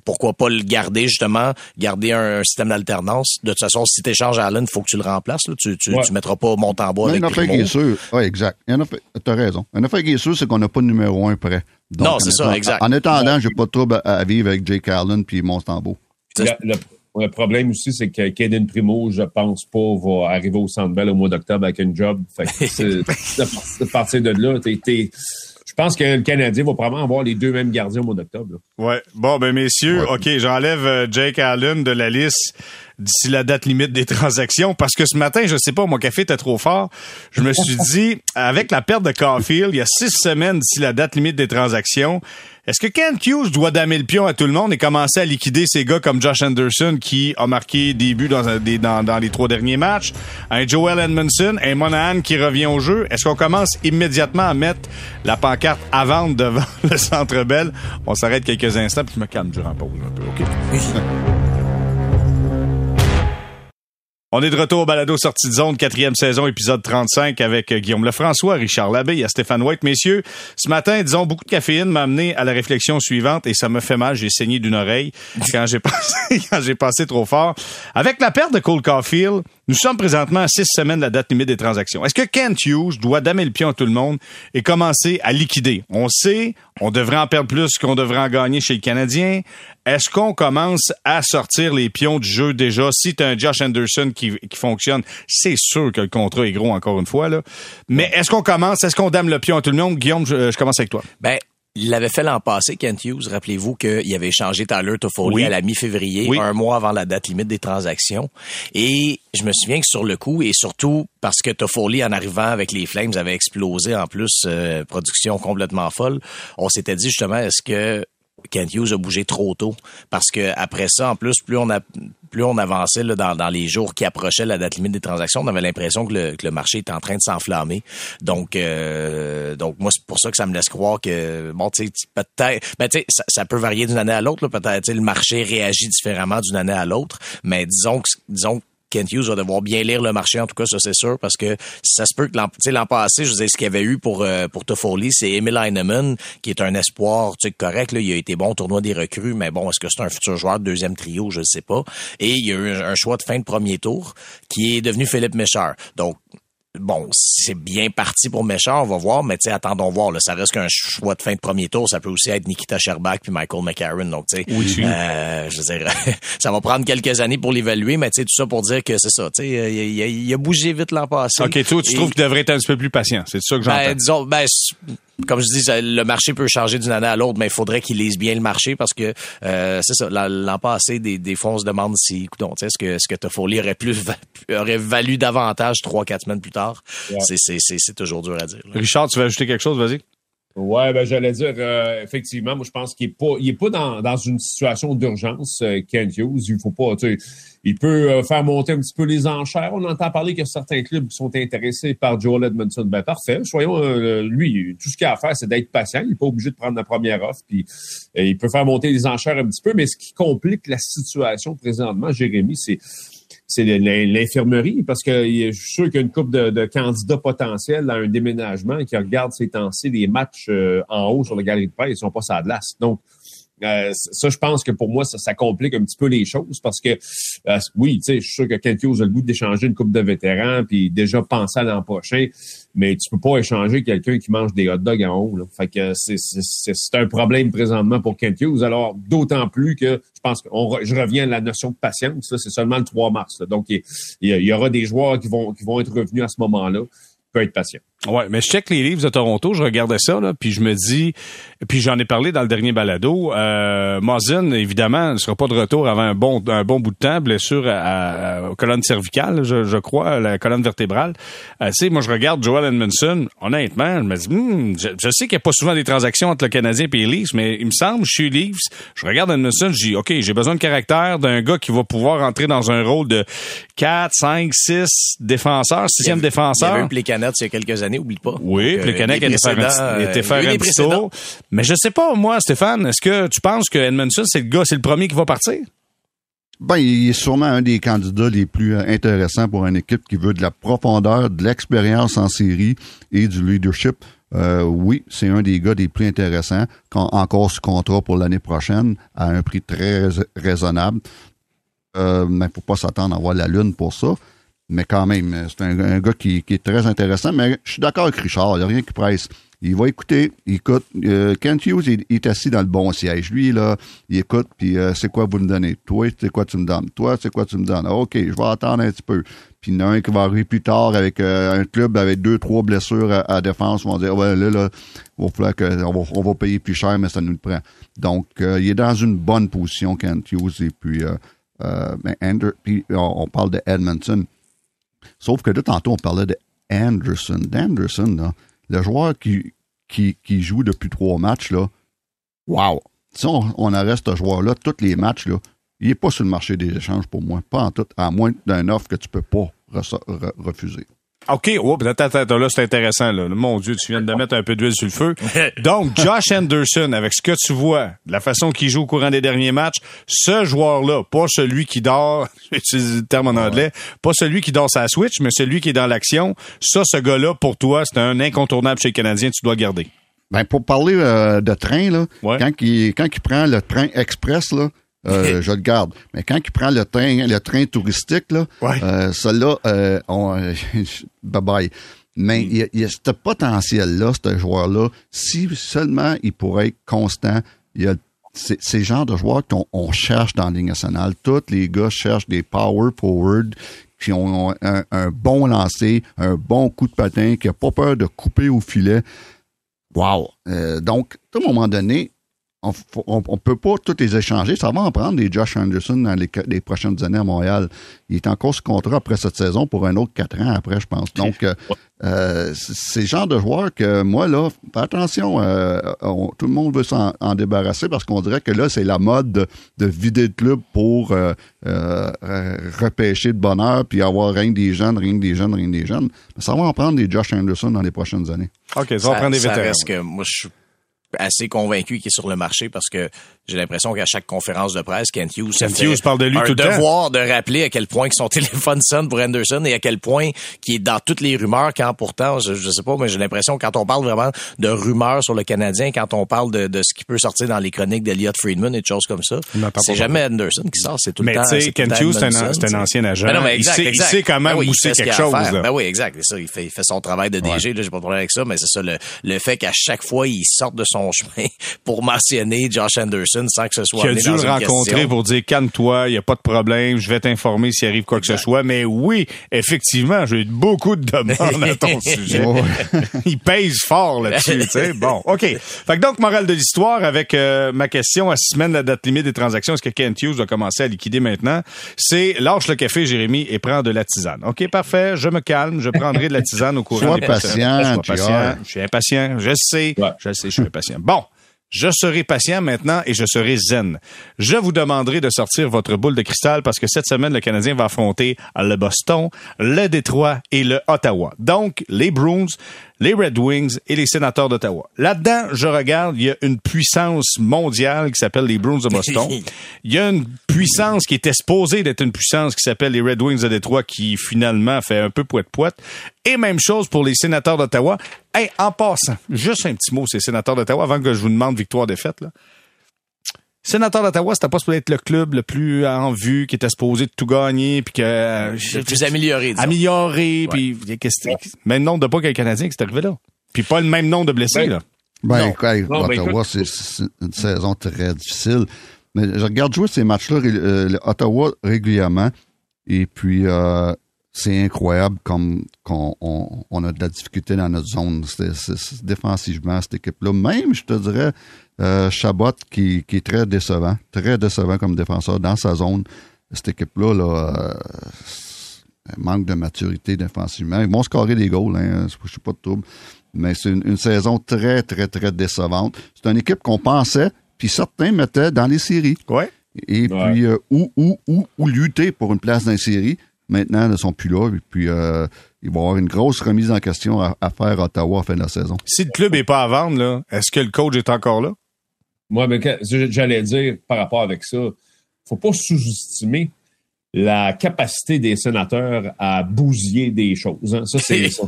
pourquoi pas le garder justement, garder un, système d'alternance? De toute façon, si tu échanges Allen, faut que tu le remplaces. Là. Tu, tu, tu mettras pas Montembois avec Il y qui est sûr. Oui, exact. Tu as raison. Un affaire qui est sûr, c'est qu'on n'a pas de numéro un prêt. non, c'est ça, exact. En attendant, j'ai pas de trouble à, vivre avec Jake Allen puis Montembeau. Le, le, problème aussi, c'est que Kaden Primo, je pense pas, va arriver au Centre Bell au mois d'octobre avec un job. Fait que, à partir de là, t'es je pense que le Canadien va probablement avoir les deux mêmes gardiens au mois d'octobre. Ouais. Bon, ben messieurs, OK, j'enlève euh, Jake Allen de la liste d'ici la date limite des transactions parce que ce matin, je sais pas, mon café était trop fort. Je me suis dit, avec la perte de Caulfield, il y a six semaines d'ici la date limite des transactions, est-ce que Kent Hughes doit damer le pion à tout le monde et commencer à liquider ces gars comme Josh Anderson qui a marqué des buts dans les trois derniers matchs, un Joel Edmondson, un Monahan qui revient au jeu? Est-ce qu'on commence immédiatement à mettre la pancarte à vendre devant le Centre Bell? On s'arrête quelques instants puis je me calme durant pause un peu, OK? On est de retour au balado sortie de zone, quatrième saison, épisode 35 avec Guillaume Lefrançois, Richard Labbé, a Stéphane White. Messieurs, ce matin, disons, beaucoup de caféine m'a amené à la réflexion suivante et ça me fait mal, j'ai saigné d'une oreille quand j'ai passé, quand j'ai passé trop fort. Avec la perte de Cole Caulfield, nous sommes présentement à six semaines de la date limite des transactions. Est-ce que Kent Hughes doit damer le pion à tout le monde et commencer à liquider? On sait, on devrait en perdre plus qu'on devrait en gagner chez le Canadien. Est-ce qu'on commence à sortir les pions du jeu déjà? Si tu as un Josh Anderson qui, fonctionne, c'est sûr que le contrat est gros encore une fois. Là. Mais est-ce qu'on commence? Est-ce qu'on dame le pion à tout le monde? Guillaume, je, commence avec toi. Ben, il l'avait fait l'an passé, Kent Hughes. Rappelez-vous qu'il avait changé Tyler Toffoli à la mi-février, un mois avant la date limite des transactions. Et je me souviens que sur le coup, et surtout parce que Toffoli, en arrivant avec les Flames, avait explosé en plus, euh, production complètement folle, on s'était dit justement, est-ce que Kent Hughes a bougé trop tôt parce que après ça, en plus, plus on a plus on avançait dans, les jours qui approchaient la date limite des transactions, on avait l'impression que le, marché était en train de s'enflammer. Donc, euh, donc moi, c'est pour ça que ça me laisse croire que bon, tu sais, peut-être, ben, tu sais, ça, ça, peut varier d'une année à l'autre. Peut-être, le marché réagit différemment d'une année à l'autre, mais disons que disons Kent Hughes va devoir bien lire le marché, en tout cas, ça c'est sûr, parce que ça se peut que l'an passé, je vous ce qu'il y avait eu pour, euh, pour Toffoli, c'est Emil Heinemann, qui est un espoir correct. Là, il a été bon tournoi des recrues, mais bon, est-ce que c'est un futur joueur de deuxième trio? Je ne sais pas. Et il y a eu un choix de fin de premier tour qui est devenu Philippe Méchard. Donc, bon, c'est bien parti pour Méchant, on va voir, mais tu sais, attendons voir. Là, ça reste qu'un choix de fin de premier tour. Ça peut aussi être Nikita Sherbach puis Michael McCarron. Donc, tu sais, euh, je veux dire, ça va prendre quelques années pour l'évaluer, mais tu sais, tout ça pour dire que c'est ça. Tu sais, il, a bougé vite l'an passé. Ok, toi, tu trouves qu'il devrait être un petit peu plus patient. C'est ça que j'entends. Ben, disons, ben, comme je dis, le marché peut changer d'une année à l'autre, mais il faudrait qu'il lise bien le marché parce que euh, c'est ça. L'an passé, des, des fois, on se demande si, est-ce que ce que Toffoli aurait plus aurait valu davantage trois, quatre semaines plus tard? C'est toujours dur à dire. Richard, tu veux ajouter quelque chose, vas-y. Ouais, ben j'allais dire euh, effectivement, moi je pense qu'il est pas, il est pas dans, dans une situation d'urgence, euh, Hughes. Il faut pas, tu il peut euh, faire monter un petit peu les enchères. On entend parler a certains clubs sont intéressés par Joel Edmondson. Ben parfait. Soyons euh, lui, tout ce qu'il a à faire, c'est d'être patient. Il n'est pas obligé de prendre la première offre. Puis il peut faire monter les enchères un petit peu, mais ce qui complique la situation présentement, Jérémy, c'est c'est l'infirmerie, parce que je suis sûr qu'il y une couple de, candidats potentiels à un déménagement qui regardent ces temps-ci les matchs euh, en haut sur le galerie de presse, ils sont pas à. Donc, euh, ça, je pense que pour moi, ça, ça, complique un petit peu les choses parce que euh, oui, tu sais, je suis sûr que Kent Hughes a le goût d'échanger une coupe de vétérans puis déjà penser à l'an prochain, mais tu peux pas échanger quelqu'un qui mange des hot dogs en haut. Là. Fait que c'est, un problème présentement pour Kent Hughes. Alors, d'autant plus que je pense que je reviens à la notion de patience. c'est seulement le 3 mars. Donc, il, y aura des joueurs qui vont, qui vont être revenus à ce moment-là. peut être patient. Ouais, mais je check les livres de Toronto, je regardais ça, là, puis je me dis, puis j'en ai parlé dans le dernier balado, euh, Mosin, évidemment, ne sera pas de retour avant un bon, un bon bout de temps, blessure à, à, colonne cervicale, je, je, crois, la colonne vertébrale. Euh, tu sais, moi, je regarde Joel Edmondson, honnêtement, je me dis, hmm, je, je, sais qu'il n'y a pas souvent des transactions entre le Canadien et les Leafs, mais il me semble, je suis Leafs, je regarde Edmondson, je dis, OK, j'ai besoin de caractère d'un gars qui va pouvoir entrer dans un rôle de 4, 5, 6 défenseurs, sixième défenseur. Il y avait eu les canettes il y a quelques années oublie pas. Oui, Donc, le Connect était faire un, était faire un petit tour. Mais je sais pas, moi, Stéphane, est-ce que tu penses que Edmondson, c'est le gars, c'est le premier qui va partir? Ben, il est sûrement un des candidats les plus euh, intéressants pour une équipe qui veut de la profondeur, de l'expérience en série et du leadership. Euh, oui, c'est un des gars les plus intéressants, encore sous contrat pour l'année prochaine, à un prix très raisonnable. Euh, mais faut pas s'attendre à avoir la lune pour ça. Mais quand même, c'est un, gars qui, est très intéressant. Mais je suis d'accord avec Richard, il n'y a rien qui presse. Il va écouter, il écoute. Euh, Kent Hughes il, est assis dans le bon siège. Lui, là, il écoute, puis euh, c'est quoi vous me donnez? Toi, c'est quoi tu me donnes? Toi, c'est quoi tu me donnes? OK, je vais attendre un petit peu. Puis il y en a un qui va arriver plus tard avec euh, un club avec deux, trois blessures à, défense. On va dire, ouais, là, là, va falloir on, va, on payer plus cher, mais ça nous le prend. Donc, il est dans une bonne position, Kent Hughes. Et puis, Ander, puis on, parle de Edmonton. Sauf que là, tantôt, on parlait de Anderson. D'Anderson, le joueur qui, qui, joue depuis trois matchs, là, wow! Si on, arrête ce joueur-là, tous les matchs, là, il n'est pas sur le marché des échanges pour moi. Pas en tout, à moins d'un offre que tu peux pas refuser. OK, oh, attends, attends, là, c'est intéressant. Là. Mon Dieu, tu viens de mettre un peu d'huile sur le feu. Donc, Josh Anderson, avec ce que tu vois, la façon qu'il joue au courant des derniers matchs, ce joueur-là, pas celui qui dort, j'utilise le terme en anglais, pas celui qui dort sa Switch, mais celui qui est dans l'action, ça, ce gars-là, pour toi, c'est un incontournable chez les Canadiens, tu dois garder. Ben, pour parler euh, de train, là, quand, il, quand il prend le train express, là, euh, je le garde. Mais quand il prend le train, le train touristique, là, euh, celui-là, euh, bye bye. Mais il, y a, ce potentiel-là, ce joueur-là, si seulement il pourrait être constant, il y a c'est le genre de joueurs qu'on cherche dans la Ligue nationale. Tous les gars cherchent des power forward qui ont un, un bon lancer, un bon coup de patin, qui n'a pas peur de couper au filet. Wow! Euh, donc, à un moment donné, on, on, peut pas tous les échanger. Ça va en prendre des Josh Anderson dans les, prochaines années à Montréal. Il est encore sous contrat après cette saison pour un autre quatre ans après, je pense. Donc, euh, euh c'est le genre de joueur que moi, là, fais attention, euh, tout le monde veut s'en débarrasser parce qu'on dirait que là, c'est la mode de, vider le club pour euh, repêcher de bonheur puis avoir rien des jeunes, rien des jeunes, rien des jeunes. ça va en prendre des Josh Anderson dans les prochaines années. OK, ça va prendre des vétérans. que moi, je assez convaincu qu'il est sur le marché parce que j'ai l'impression qu'à chaque conférence de presse, Kent Hughes, Kent Hughes parle de lui un tout le devoir de rappeler à quel point son téléphone sonne pour Anderson et à quel point qui est dans toutes les rumeurs quand pourtant, je, je sais pas, mais j'ai l'impression quand on parle vraiment de rumeurs sur le Canadien, quand on parle de, de ce qui peut sortir dans les chroniques d'Eliott Friedman et de choses comme ça, c'est jamais Anderson qui sort, c'est tout le temps. Mais tu sais, Kent Hughes, c'est un, ancien agent. Ben non, mais exact, il, sait, exact. il, sait, quand même ben c'est quelque chose. Ben oui, exact. Ça, il fait, il fait son travail de DG, là, j'ai pas de problème avec ça, mais c'est ça, le, le fait qu'à chaque fois, il sorte de son chemin pour mentionner Josh Anderson sans que ce soit qui a dû le rencontrer pour dire calme-toi, il y a pas de problème, je vais t'informer s'il arrive quoi que ce soit. Mais oui, effectivement, j'ai eu beaucoup de demandes à ton sujet. il pèse fort là-dessus, tu sais. Bon, ok. Fait que donc morale de l'histoire avec euh, ma question à six semaines la date limite des transactions, est-ce que Kent Hughes va commencer à liquider maintenant? C'est lâche le café, Jérémy, et prends de la tisane. Ok, parfait. Je me calme, je prendrai de la tisane au courant Sois des patient, Sois patient. Je suis impatient. Je sais. Je sais. Je suis impatient. Bon. Je serai patient maintenant et je serai zen. Je vous demanderai de sortir votre boule de cristal parce que cette semaine, le Canadien va affronter le Boston, le Détroit et le Ottawa. Donc, les Bruins, les Red Wings et les sénateurs d'Ottawa. Là-dedans, je regarde, il y a une puissance mondiale qui s'appelle les Bruins de Boston. Il y a une puissance qui était supposée d'être une puissance qui s'appelle les Red Wings de Détroit qui finalement fait un peu poète-poète. Et même chose pour les sénateurs d'Ottawa. Hey, en passant, juste un petit mot, ces sénateurs d'Ottawa, avant que je vous demande victoire-défaite, là. Sénateur d'Ottawa, c'était pas supposé être le club le plus en vue, qui était supposé de tout gagner, puis que... Euh, le plus amélioré, disons. Amélioré, puis... Même nombre de pas qu'un Canadien qui est arrivé là. Puis pas le même nombre de blessés, là. Ben, écoute, Ottawa, c'est une saison très difficile. Mais je regarde jouer ces matchs-là, euh, Ottawa, régulièrement. Et puis, euh, c'est incroyable comme qu'on on, on a de la difficulté dans notre zone. C'est, c'est- c'est- défensivement, cette équipe-là. Même, je te dirais, euh, Chabot, qui, qui est très décevant, très décevant comme défenseur dans sa zone. Cette équipe-là, là, euh, manque de maturité défensivement. Ils vont scorer des goals, hein, je suis pas de trouble. Mais c'est une, une saison très, très, très décevante. C'est une équipe qu'on pensait, puis certains mettaient dans les séries. Ouais. Et Ouais. puis, euh, ou, ou, ou, ou lutter pour une place dans les séries. Maintenant, ils ne sont plus là. Et puis, euh, il va y avoir une grosse remise en question à, à faire à Ottawa à la fin de la saison. Si le club est pas à vendre, là, est-ce que le coach est encore là? Moi, mais j'allais dire par rapport avec ça, faut pas sous-estimer la capacité des sénateurs à bousiller des choses. hein. Ça, c'est ils sont,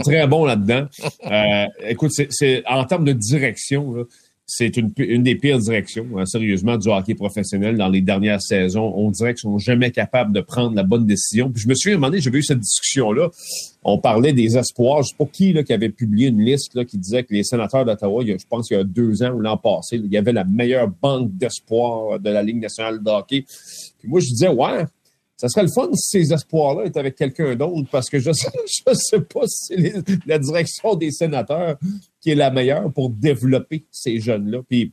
très bons là-dedans. Euh, écoute, c'est- c'est en termes de direction, là, c'est une, des pires directions, hein, sérieusement, du hockey professionnel dans les dernières saisons. On dirait qu'ils sont jamais capables de prendre la bonne décision. Puis je me moment donné, j'avais eu cette discussion-là. On parlait des espoirs. Je sais pas qui là, qui avait publié une liste là, qui disait que les sénateurs d'Ottawa, je pense qu'il y a deux ans ou l'an passé, il y avait la meilleure banque d'espoir de la Ligue nationale de hockey. Puis moi, je disais, ouais, ça serait le fun si ces espoirs-là étaient avec quelqu'un d'autre, parce que je je sais pas si les- la direction des sénateurs qui est la meilleure pour développer ces jeunes-là. Puis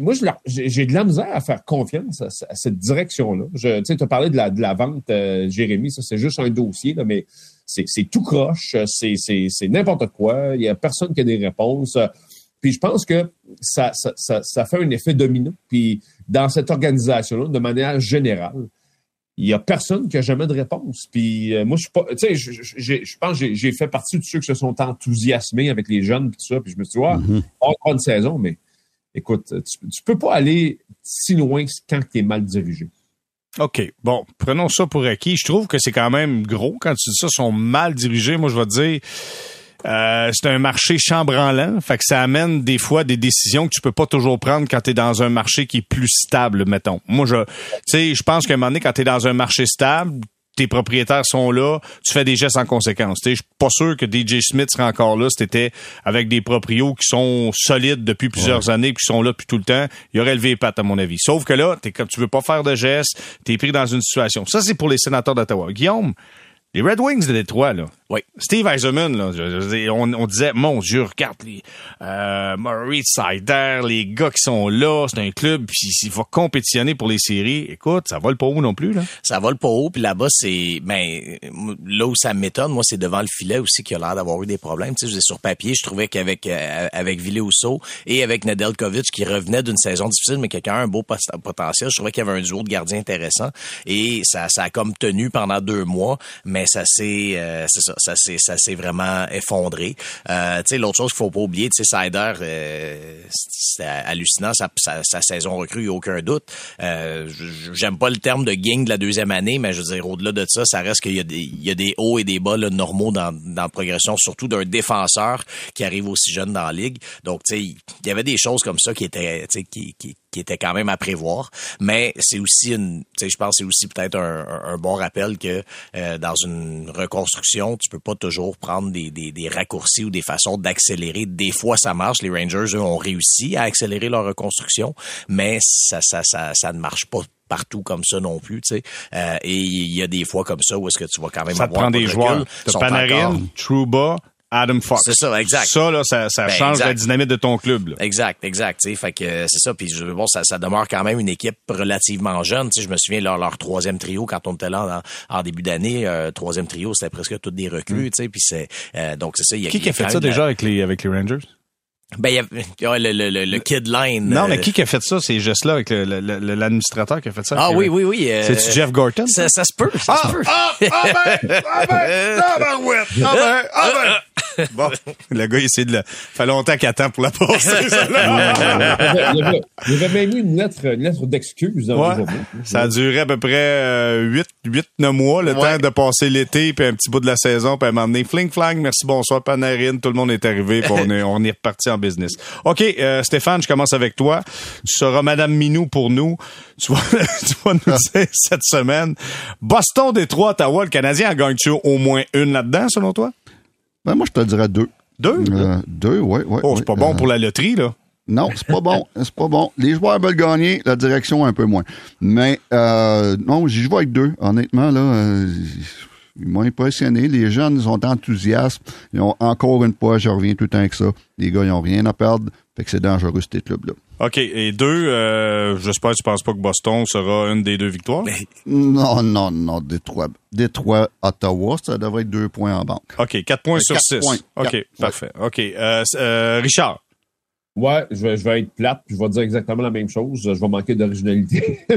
moi, j'ai de la misère à faire confiance à, cette direction-là. Tu sais, tu as parlé de la, de la vente, euh, Jérémy, ça c'est juste un dossier, mais c'est tout croche, c'est n'importe quoi, il y a personne qui a des réponses. Puis je pense que ça, ça, ça, ça fait un effet domino. Puis dans cette organisation-là, de manière générale, il y a personne qui a jamais de réponse. Puis euh, moi, je suis pas, tu sais, je, je- j'ai- je pense que j'ai- fait partie de ceux qui se sont enthousiasmés avec les jeunes puis tout ça. Puis je me suis dit, ouais, on va avoir une saison, mais écoute, tu, tu peux pas aller si loin quand tu es mal dirigé. OK. Bon, prenons ça pour acquis. Je trouve que c'est quand même gros quand tu dis ça, ils sont mal dirigés. Moi, je vais te dire, euh, c'est un marché chambranlant. Fait que ça amène des fois des décisions que tu peux pas toujours prendre quand tu es dans un marché qui est plus stable, mettons. Moi, je, tu sais, je pense qu'à un moment donné, quand tu es dans un marché stable, tes propriétaires sont là, tu fais des gestes en conséquence. Tu sais, Je suis pas sûr que DJ Smith serait encore là si t'étais avec des proprios qui sont solides depuis plusieurs années, qui sont là depuis tout le temps. Il aurait levé les pattes, à mon avis. Sauf que là, t'es comme tu veux pas faire de gestes, t'es pris dans une situation. Ça, c'est pour les sénateurs d'Ottawa. Guillaume, les Red Wings de Détroit, là. Oui. Steve Eisenman, là, je- je on, on disait, mon Dieu, regarde les euh, Murray Sider, les gars qui sont là, c'est un club, puis s'il va compétitionner pour les séries, écoute, ça vole pas haut non plus, là. Ça vole pas haut, puis là-bas, c'est ben là où ça m'étonne, moi, c'est devant le filet aussi qu'il a l'air d'avoir eu des problèmes. Tu sais, je sur papier, je trouvais qu'avec euh, avec Ville et avec Nedeljkovic, qui revenait d'une saison difficile, mais quelqu'un a un beau pot- potentiel, je trouvais qu'il y avait un duo de gardiens intéressant. Et ça, ça a comme tenu pendant deux mois, mais ça s'est euh, ça, ça s'est ça s'est vraiment effondré. Euh, tu sais, l'autre chose qu'il faut pas oublier, tu sais, Sider, euh, c'est hallucinant sa, sa, sa saison recrue, aucun doute. J'aime pas le terme de gang de la deuxième année, mais je veux dire, au-delà de ça, ça reste qu'il y a des, il y a des hauts et des bas là, normaux dans, dans la progression, surtout d'un défenseur qui arrive aussi jeune dans la ligue. Donc, tu sais, il y avait des choses comme ça qui étaient, qui, qui, qui étaient quand même à prévoir. Mais c'est aussi une, tu sais, je pense c'est aussi peut-être un, un- bon rappel que euh, dans une reconstruction, tu peux pas toujours prendre des, des, des raccourcis ou des façons d'accélérer. Des fois, ça marche. Les Rangers, eux, ont réussi à accélérer leur reconstruction, mais ça, ça, ça, ça ne marche pas partout comme ça non plus, tu sais. Euh, et il y a des fois comme ça où est-ce que tu vas quand même Ça te avoir prend des de joueurs. T'as Panarin, encore- Trouba, Adam Fox. C'est ça, exact. Ça, là, ça, ça Ben, change la dynamique de ton club, là. Exact, exact. tu sais, Fait que euh, c'est ça. Puis bon, ça, ça demeure quand même une équipe relativement jeune. Je me souviens leur, leur troisième trio quand on était là en, en début d'année. Euh, troisième trio, c'était presque toutes des recrues. tu sais, Puis c'est euh, donc c'est ça. Y a, Mm. Qui y qui a fait ça la- déjà avec les, avec les Rangers? Ben il y a ouais, le, le, le, le kid line. Non, euh, mais qui qui a fait ça, ces gestes-là, avec le- le- le- l'administrateur qui a fait ça? Ah oui, oui, oui. euh, C'est-tu Jeff Gorton? Ça, ça se peut, ça se peut. Ah, ah ben, ah ben, ah ben, ouais, ah ben, ah ben. Bon, le gars, il essaie de le... fait longtemps qu'il attend pour la passer, ça, là. Il y avait, il y avait- avait même eu une lettre, une lettre d'excuse dans Ouais. le journaux. Ça a duré à peu près euh, 8, 8, 9 mois, le Ouais. temps de passer l'été, puis un petit bout de la saison, puis à un moment donné, fling flang, merci, bonsoir, Panarin, tout le monde est arrivé, puis on est, on est reparti en business. OK, euh, Stéphane, je commence avec toi. Tu seras Madame Minou pour nous. Tu vas, tu vas nous dire cette semaine. Boston, Détroit, Ottawa, le Canadien a gagné au moins une là-dedans, selon toi? Ben, moi, je te dirais deux. Deux? Euh, deux, ouais, ouais. oh, ouais. c'est pas bon Euh, pour la loterie, là. Non, c'est pas bon. C'est pas bon. Les joueurs veulent gagner, la direction un peu moins. Mais euh, non, j'y joue avec deux. Honnêtement, là, euh, ils m'ont impressionné. Les jeunes sont enthousiastes. Ils ont encore une fois, je reviens tout le temps avec ça. Les gars, ils n'ont rien à perdre. Fait que c'est dangereux, ces clubs-là. OK. Et deux, euh, j'espère que tu penses pas que Boston sera une des deux victoires? Non, non, non. Détroit, Détroit, Ottawa, ça devrait être deux points en banque. OK. Quatre points sur six. OK. Parfait. OK. Euh, euh, Richard. Ouais, je vais, je vais être plate, puis je vais dire exactement la même chose. Je vais manquer d'originalité.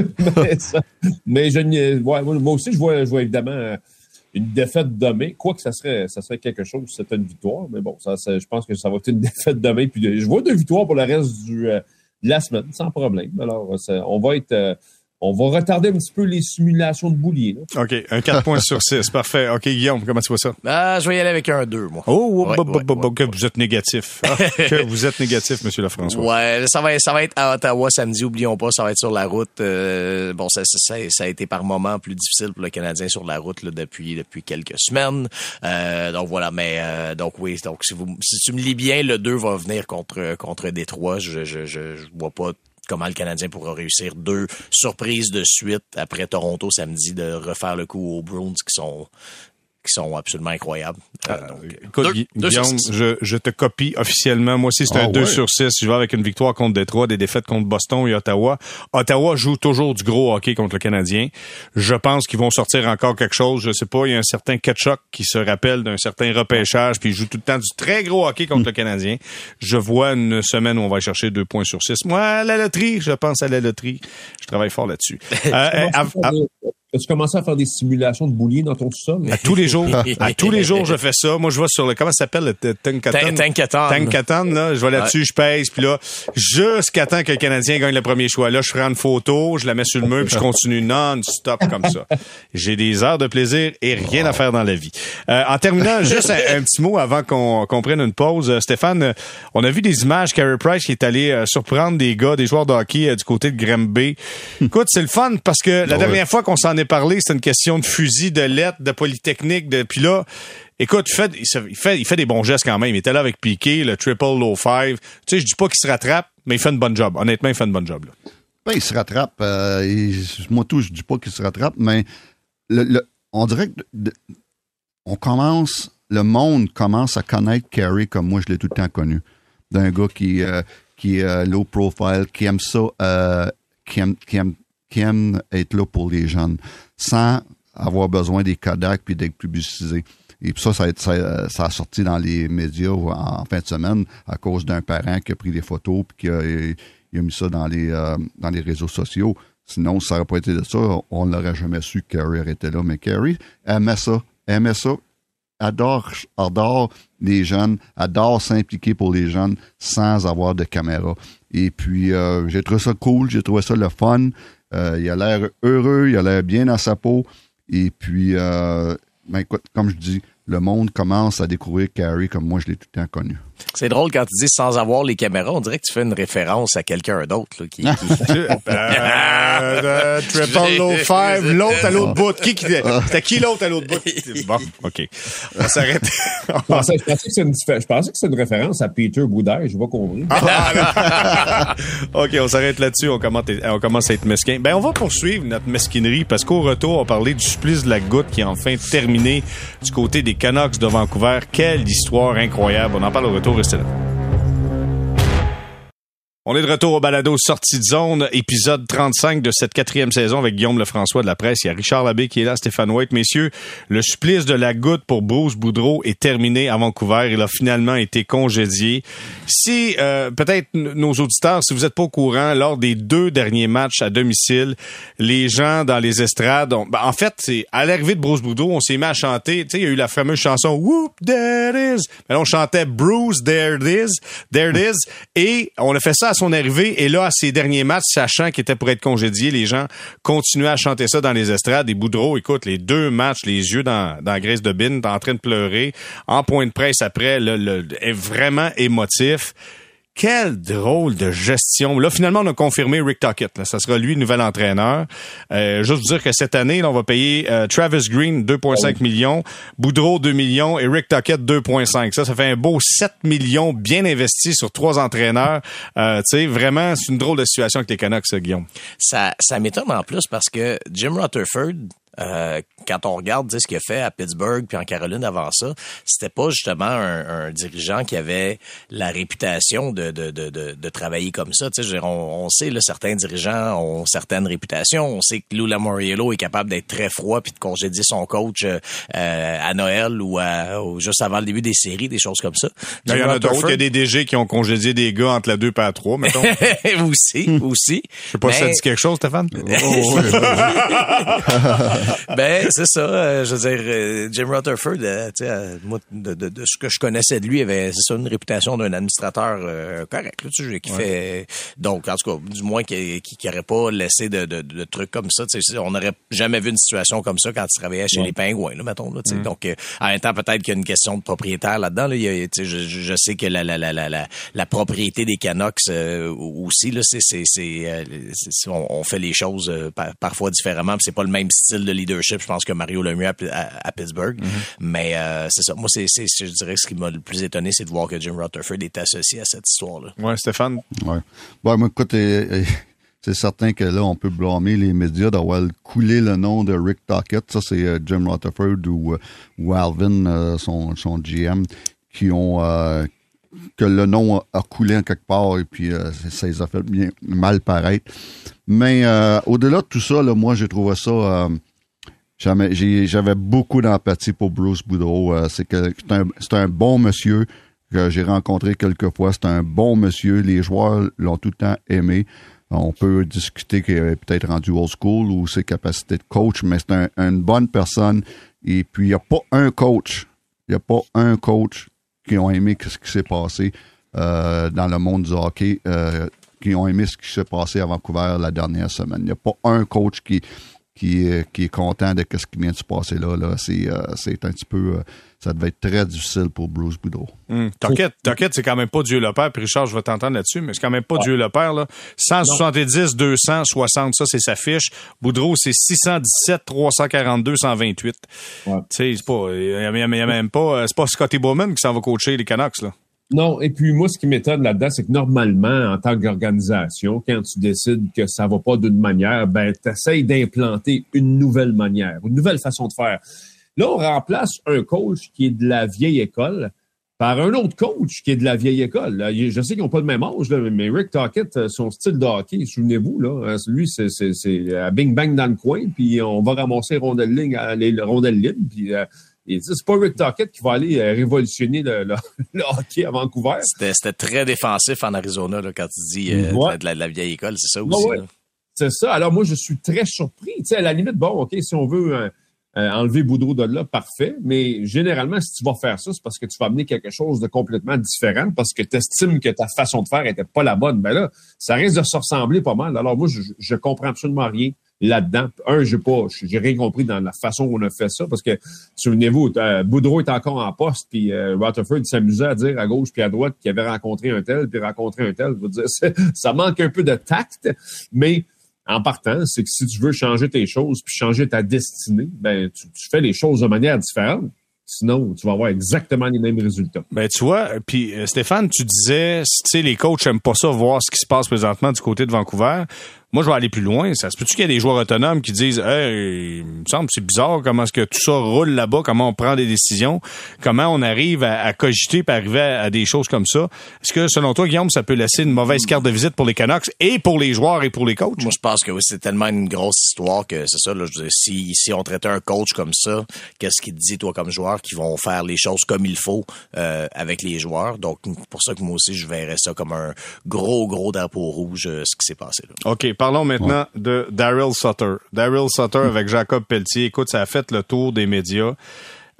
mais, je, ouais, moi aussi, je vois, je vois évidemment une défaite demain. Quoi que ça serait, ça serait quelque chose, c'était une victoire. Mais bon, ça, je pense que ça va être une défaite demain. Puis je vois deux victoires pour le reste du, de la semaine, sans problème. Alors, on va être on va retarder un petit peu les simulations de boulier. Là. OK, un 4 points sur 6. Parfait. OK, Guillaume, comment tu vois ça? Ah, je vais y aller avec un 2, moi. Oh, ouais, ouais, vous êtes négatif. Ah, que vous êtes négatif, Monsieur Lafrançois. Ouais, ça va, ça va être à Ottawa samedi, oublions pas, ça va être sur la route. Euh, bon, ça, ça, ça, a été par moments plus difficile pour le Canadien sur la route là, depuis, depuis quelques semaines. Euh, donc voilà, mais euh, donc oui, donc si, vous, si tu me lis bien, le 2 va venir contre, contre Détroit. Je, je, je, je vois pas comment le Canadien pourra réussir deux surprises de suite après Toronto samedi de refaire le coup aux Bruins qui sont qui sont absolument incroyables. Euh, euh, écoute, Guillaume, je, je, te copie officiellement. Moi aussi, c'est un 2 sur 6. Je vais avec une victoire contre Détroit, des défaites contre Boston et Ottawa. Ottawa joue toujours du gros hockey contre le Canadien. Je pense qu'ils vont sortir encore quelque chose. Je sais pas, il y a un certain Ketchuk qui se rappelle d'un certain repêchage, puis il joue tout le temps du très gros hockey contre le Canadien. Je vois une semaine où on va chercher deux points sur 6. Moi, la loterie, je pense à la loterie. Je travaille fort là-dessus. euh, As-tu commencé à faire des simulations de boulier dans ton sol? À tous les jours. à tous les jours, je fais ça. Moi, je vais sur le, comment ça s'appelle, le Tankaton? Tankaton, là. Je vais là-dessus, je pèse, puis là, jusqu'à temps que le Canadien gagne le premier choix. Là, je prends une photo, je la mets sur le mur, puis je continue non-stop comme ça. J'ai des heures de plaisir et rien à faire dans la vie. Euh, en terminant, juste un, petit mot avant qu'on prenne une pause. Euh, Stéphane, euh, on a vu des images, Carey Price qui est allé surprendre des gars, des joueurs de hockey du côté de Granby. Écoute, c'est le fun parce que la dernière fois qu'on s'en parlé, c'est une question de fusil, de lettres, de polytechnique, de puis là, écoute, il fait, il fait, il fait des bons gestes quand même. Il était là avec Piqué, le triple low five. Tu sais, je dis pas qu'il se rattrape, mais il fait une bonne job. Honnêtement, il fait une bonne job. Là. Ben, il se rattrape. Euh, moi, tout, je dis pas qu'il se rattrape, mais le, on dirait que on commence, le monde commence à connaître Carey comme moi, je l'ai tout le temps connu. D'un gars qui, euh, qui est euh, low profile, qui aime ça, qui aime qui être là pour les jeunes, sans avoir besoin des Kodak puis d'être publicisé. Et puis ça, ça a, sorti dans les médias en, fin de semaine à cause d'un parent qui a pris des photos puis qui a, mis ça dans les, euh, dans les réseaux sociaux. Sinon, ça n'aurait pas été de ça, on n'aurait jamais su que Carrie était là. Mais Carrie aimait ça, aimait ça, adore, adore les jeunes, adore s'impliquer pour les jeunes sans avoir de caméra. Et puis, euh, j'ai trouvé ça cool, j'ai trouvé ça le fun. Euh, il a l'air heureux, il a l'air bien dans sa peau. Et puis, euh, ben écoute, comme je dis, le monde commence à découvrir Carrie comme moi je l'ai tout le temps connu. C'est drôle quand tu dis sans avoir les caméras, on dirait que tu fais une référence à quelqu'un d'autre qui, qui... euh, triple low five, l'autre à l'autre bout. Qui, qui c'était qui l'autre à l'autre bout? Bon, ok, on s'arrête. je, pensais, que c'est une, je pensais que c'est une référence à Peter Boudin, je vois compris. Ah, ok, on s'arrête là-dessus. On commence, on commence à être mesquin. Ben on va poursuivre notre mesquinerie parce qu'au retour, on parlait du supplice de la goutte qui est enfin terminé du côté des Canucks de Vancouver. Quelle histoire incroyable. On en parle au retour. Restez là. On est de retour au balado Sortie de zone, épisode 35 de cette quatrième saison avec Guillaume Lefrançois de la presse. Il y a Richard Labbé qui est là, Stéphane White. Messieurs, le supplice de la goutte pour Bruce Boudreau est terminé à Vancouver. Il a finalement été congédié. Si, euh, peut-être nos auditeurs, si vous n'êtes pas au courant, lors des deux derniers matchs à domicile, les gens dans les estrades, ont, ben, en fait, c'est à l'arrivée de Bruce Boudreau, on s'est mis à chanter. Tu sais, il y a eu la fameuse chanson Whoop, there it is. Mais on chantait Bruce, there it is, there it is. Et on a fait ça à son arrivée. Et là, à ses derniers matchs, sachant qu'il était pour être congédié, les gens continuaient à chanter ça dans les estrades. Et Boudreau, écoute, les deux matchs, les yeux dans, dans la graisse de bine, en train de pleurer, en point de presse après, là, est vraiment émotif. Quelle drôle de gestion. Là, finalement, on a confirmé Rick Tockett. Là. Ça sera lui le nouvel entraîneur. Euh, juste vous dire que cette année, là, on va payer euh, Travis Green 2,5 millions, Boudreau 2 millions et Rick Tockett 2,5. Ça, ça fait un beau 7 millions bien investis sur trois entraîneurs. Euh, tu sais, vraiment, c'est une drôle de situation avec les Canucks, Guillaume. Ça, ça m'étonne en plus parce que Jim Rutherford, euh, quand on regarde ce qu'il a fait à Pittsburgh puis en Caroline avant ça, c'était pas justement un, un, dirigeant qui avait la réputation de, de, de, de, travailler comme ça. Tu sais, on, on, sait, là, certains dirigeants ont certaines réputations. On sait que Lou Lamoriello est capable d'être très froid puis de congédier son coach euh, à Noël ou, à, juste avant le début des séries, des choses comme ça. Il y en a d'autres. Il y a des DG qui ont congédié des gars entre la 2 et la 3, mettons. aussi, aussi. Je sais pas si ça dit quelque chose, Stéphane. Oh, ben, c'est ça. Euh, je veux dire, euh, Jim Rutherford, euh, tu sais, moi, de, de, de, ce que je connaissais de lui, avait, c'est ça, une réputation d'un administrateur correct, là, tu sais, qui fait... Donc, en tout cas, du moins, qui n'aurait pas laissé de, de, trucs comme ça. Tu sais, on n'aurait jamais vu une situation comme ça quand il travaillait chez les Pingouins, là, mettons. Là, tu sais. Mm. Donc, en même temps, peut-être qu'il y a une question de propriétaire là-dedans. Là. Il y a, je, je sais que la, la, la, la, la, propriété des Canucks aussi, là, c'est, c'est, c'est, on, fait les choses parfois différemment. C'est pas le même style de leadership, je pense que Mario Lemieux à, à, Pittsburgh. Mm-hmm. Mais euh, c'est ça. Moi, c'est, je dirais que ce qui m'a le plus étonné, c'est de voir que Jim Rutherford est associé à cette histoire-là. Ouais, Stéphane? Ouais. Bon, moi, écoute, c'est certain que là, on peut blâmer les médias d'avoir coulé le nom de Rick Tockett. Ça, c'est euh, Jim Rutherford ou, euh, ou Alvin, son, son GM, qui ont que le nom a coulé en quelque part et puis ça les a fait bien mal paraître. Mais au-delà de tout ça, là, moi, j'ai trouvé ça j'avais beaucoup d'empathie pour Bruce Boudreau. Euh, c'est c'est un, bon monsieur que j'ai rencontré quelques fois. C'est un bon monsieur. Les joueurs l'ont tout le temps aimé. On peut discuter qu'il est peut-être rendu old school ou ses capacités de coach, mais c'est une bonne personne. Et puis, il n'y a pas un coach, il n'y a pas un coach qui ont aimé ce qui s'est passé euh, dans le monde du hockey, euh, qui ont aimé ce qui s'est passé à Vancouver la dernière semaine. Il n'y a pas un coach qui, qui est, qui est content de ce qui vient de se passer là. là. C'est, euh, c'est un petit peu. Euh, ça devait être très difficile pour Bruce Boudreau. Mmh. T'inquiète, c'est quand même pas Dieu le Père. Puis Richard, je vais t'entendre là-dessus, mais c'est quand même pas Dieu le Père. Là. 170, 260, ça, c'est sa fiche. Boudreau, c'est 617, 342, 128. Ouais. Tu sais, c'est pas. Il y, a même pas. C'est pas Scotty Bowman qui s'en va coacher les Canucks, là. Non, et puis moi, ce qui m'étonne là-dedans, c'est que normalement, en tant qu'organisation, quand tu décides que ça va pas d'une manière, ben, tu d'implanter une nouvelle manière, une nouvelle façon de faire. Là, on remplace un coach qui est de la vieille école par un autre coach qui est de la vieille école. Je sais qu'ils n'ont pas le même âge, mais Rick Tockett, euh, son style de hockey, souvenez-vous, là, hein, lui, c'est à Bing Bang dans le coin, puis on va ramasser les rondelles, les rondelles libres, puis euh, c'est pas Rick Tockett qui va aller euh, révolutionner le, hockey à Vancouver. C'était très défensif en Arizona là, quand tu dis euh, de, la, vieille école, c'est ça aussi. C'est ça. Alors moi, je suis très surpris. Tu sais, à la limite, bon, OK, si on veut euh, enlever Boudreau de là, parfait. Mais généralement, si tu vas faire ça, c'est parce que tu vas amener quelque chose de complètement différent, parce que tu estimes que ta façon de faire était pas la bonne. Ben là, ça risque de se ressembler pas mal. Alors moi, je, je comprends absolument rien là-dedans. Un, j'ai pas, j'ai rien compris dans la façon où on a fait ça, parce que, souvenez-vous, euh, Boudreau est encore en poste, puis euh, Rutherford s'amusait à dire à gauche puis à droite qu'il avait rencontré un tel, puis rencontré un tel. Veux dire, ça manque un peu de tact, mais en partant, c'est que si tu veux changer tes choses puis changer ta destinée, ben tu fais les choses de manière différente. Sinon, tu vas avoir exactement les mêmes résultats. Ben, tu vois, puis euh, Stéphane, tu disais, tu sais, les coachs aiment pas ça, voir ce qui se passe présentement du côté de Vancouver. Moi, je vais aller plus loin. Ça se peut-tu qu'il y a des joueurs autonomes qui disent Hey, il me semble c'est bizarre comment est-ce que tout ça roule là-bas, comment on prend des décisions, comment on arrive à, cogiter et arriver à, des choses comme ça? Est-ce que selon toi, Guillaume, ça peut laisser une mauvaise carte de visite pour les Canucks et pour les joueurs et pour les coachs? Moi, je pense que oui, c'est tellement une grosse histoire que c'est ça. Là, je si, si on traitait un coach comme ça, qu'est-ce qu'il te dit, toi, comme joueur, qui vont faire les choses comme il faut euh, avec les joueurs? Donc, pour ça que moi aussi, je verrais ça comme un gros, gros drapeau rouge, euh, ce qui s'est passé là. OK, parlons maintenant de Daryl Sutter. Daryl Sutter avec Jacob Pelletier. Écoute, ça a fait le tour des médias.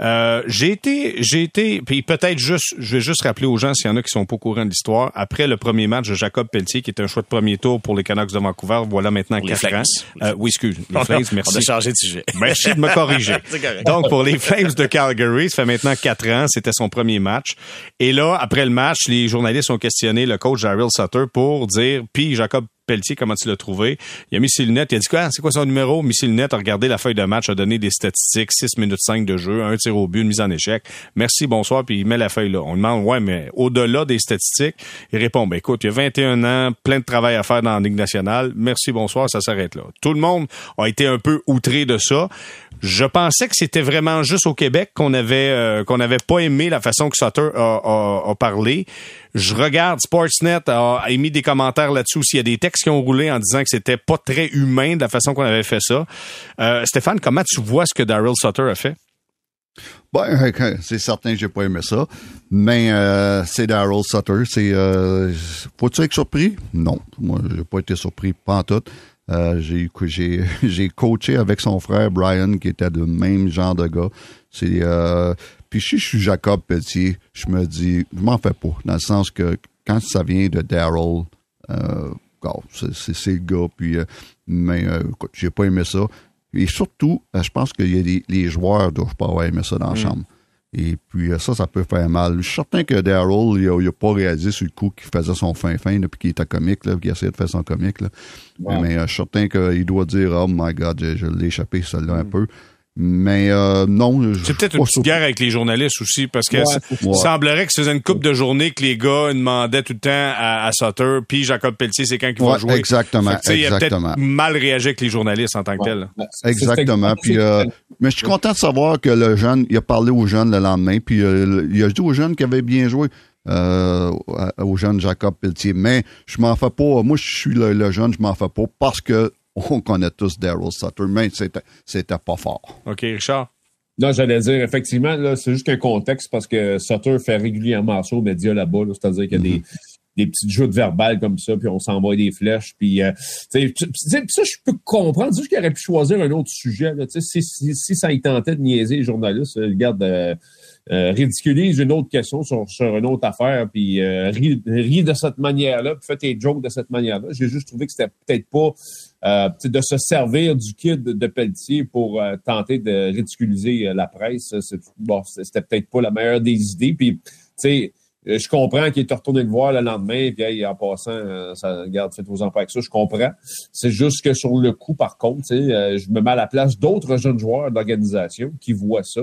Euh, j'ai été, j'ai été, puis peut-être juste, je vais juste rappeler aux gens s'il y en a qui sont pas au courant de l'histoire. Après le premier match de Jacob Pelletier, qui était un choix de premier tour pour les Canucks de Vancouver, voilà maintenant quatre ans. Euh, oui, excuse, les Flames, merci. On a changé de sujet. Merci de me corriger. Donc, pour les Flames de Calgary, ça fait maintenant quatre ans, c'était son premier match. Et là, après le match, les journalistes ont questionné le coach Daryl Sutter pour dire, puis Jacob Comment tu l'as trouvé? Il a mis ses lunettes, il a dit quoi? C'est quoi son numéro? A regardé la feuille de match, a donné des statistiques, 6 minutes 5 de jeu, un tir au but, une mise en échec. Merci, bonsoir, puis il met la feuille là. On demande, ouais, mais au-delà des statistiques, il répond, ben écoute, il y a 21 ans, plein de travail à faire dans la Ligue nationale. Merci, bonsoir, ça s'arrête là. Tout le monde a été un peu outré de ça. Je pensais que c'était vraiment juste au Québec qu'on avait euh, qu'on avait pas aimé la façon que Sutter a, a- a parlé. Je regarde Sportsnet a, a émis des commentaires là-dessus aussi. Il y a des textes qui ont roulé en disant que c'était pas très humain de la façon qu'on avait fait ça. Euh, Stéphane, comment tu vois ce que Daryl Sutter a fait? Ben, c'est certain que j'ai pas aimé ça. Mais euh, c'est Daryl Sutter. C'est euh, faut-tu être surpris? Non. Moi, j'ai pas été surpris pas en tout. Euh, j'ai coaché avec son frère Brian qui était le même genre de gars. C'est euh, puis si je suis Jacob Pelletier, je me dis je m'en fais pas dans le sens que quand ça vient de Daryl euh, oh, c'est- le gars puis mais écoute, j'ai pas aimé ça. Et surtout, je pense que y a des, les joueurs doivent pas avoir aimé ça dans la chambre. Et puis euh, ça, ça peut faire mal. Je suis certain que Daryl, il a, il a pas réalisé sur le coup qu'il faisait son fin-fin, puis qu'il était comique, là, qu'il essayait de faire son comique. Là. Ouais. Mais euh, je suis certain qu'il doit dire Oh my God, je, je l'ai échappé celle-là un peu. Mais euh, non. C'est peut-être une petite guerre avec les journalistes aussi, parce que Ouais, semblerait que c'était une coupe de journée que les gars demandaient tout le temps à, à Sutter, puis Jacob Pelletier, c'est quand qu'il va Ouais, jouer. exactement, Fait sais, Il a exactement. mal réagi avec les journalistes en tant que tel. Exactement. Puis, euh, mais je suis content de savoir que le jeune, il a parlé aux jeunes le lendemain, puis euh, il a dit aux jeunes qu'il avait bien joué, euh, au jeune Jacob Pelletier. Mais je m'en fais pas. Moi, je suis le, le jeune, je m'en fais pas parce que on connaît tous Daryl Sutter, mais c'était, c'était pas fort. OK, Richard? Non, j'allais dire, effectivement, là, c'est juste qu'un contexte parce que Sutter fait régulièrement ça aux médias là-bas. là, C'est-à-dire qu'il y a des, des petites joutes verbales comme ça, puis on s'envoie des flèches. Puis, euh, puis ça, je peux comprendre. C'est juste qu'il aurait pu choisir un autre sujet. Là, si, si, si ça y tentait de niaiser les journalistes, euh, regarde, euh, euh, ridiculise une autre question sur, sur une autre affaire, puis euh, rit, rit de cette manière-là, puis fait tes jokes de cette manière-là. J'ai juste trouvé que c'était peut-être pas de se servir du kid de Pelletier pour euh, tenter de ridiculiser euh, la presse. Bon, c'était peut-être pas la meilleure des idées. Puis, tu sais, euh, je comprends qu'il est retourné le voir le lendemain, puis hey, en passant, euh, ça garde fait aux emplois avec ça, je comprends. C'est juste que sur le coup, par contre, tu sais, euh, je me mets à la place d'autres jeunes joueurs d'organisation qui voient ça,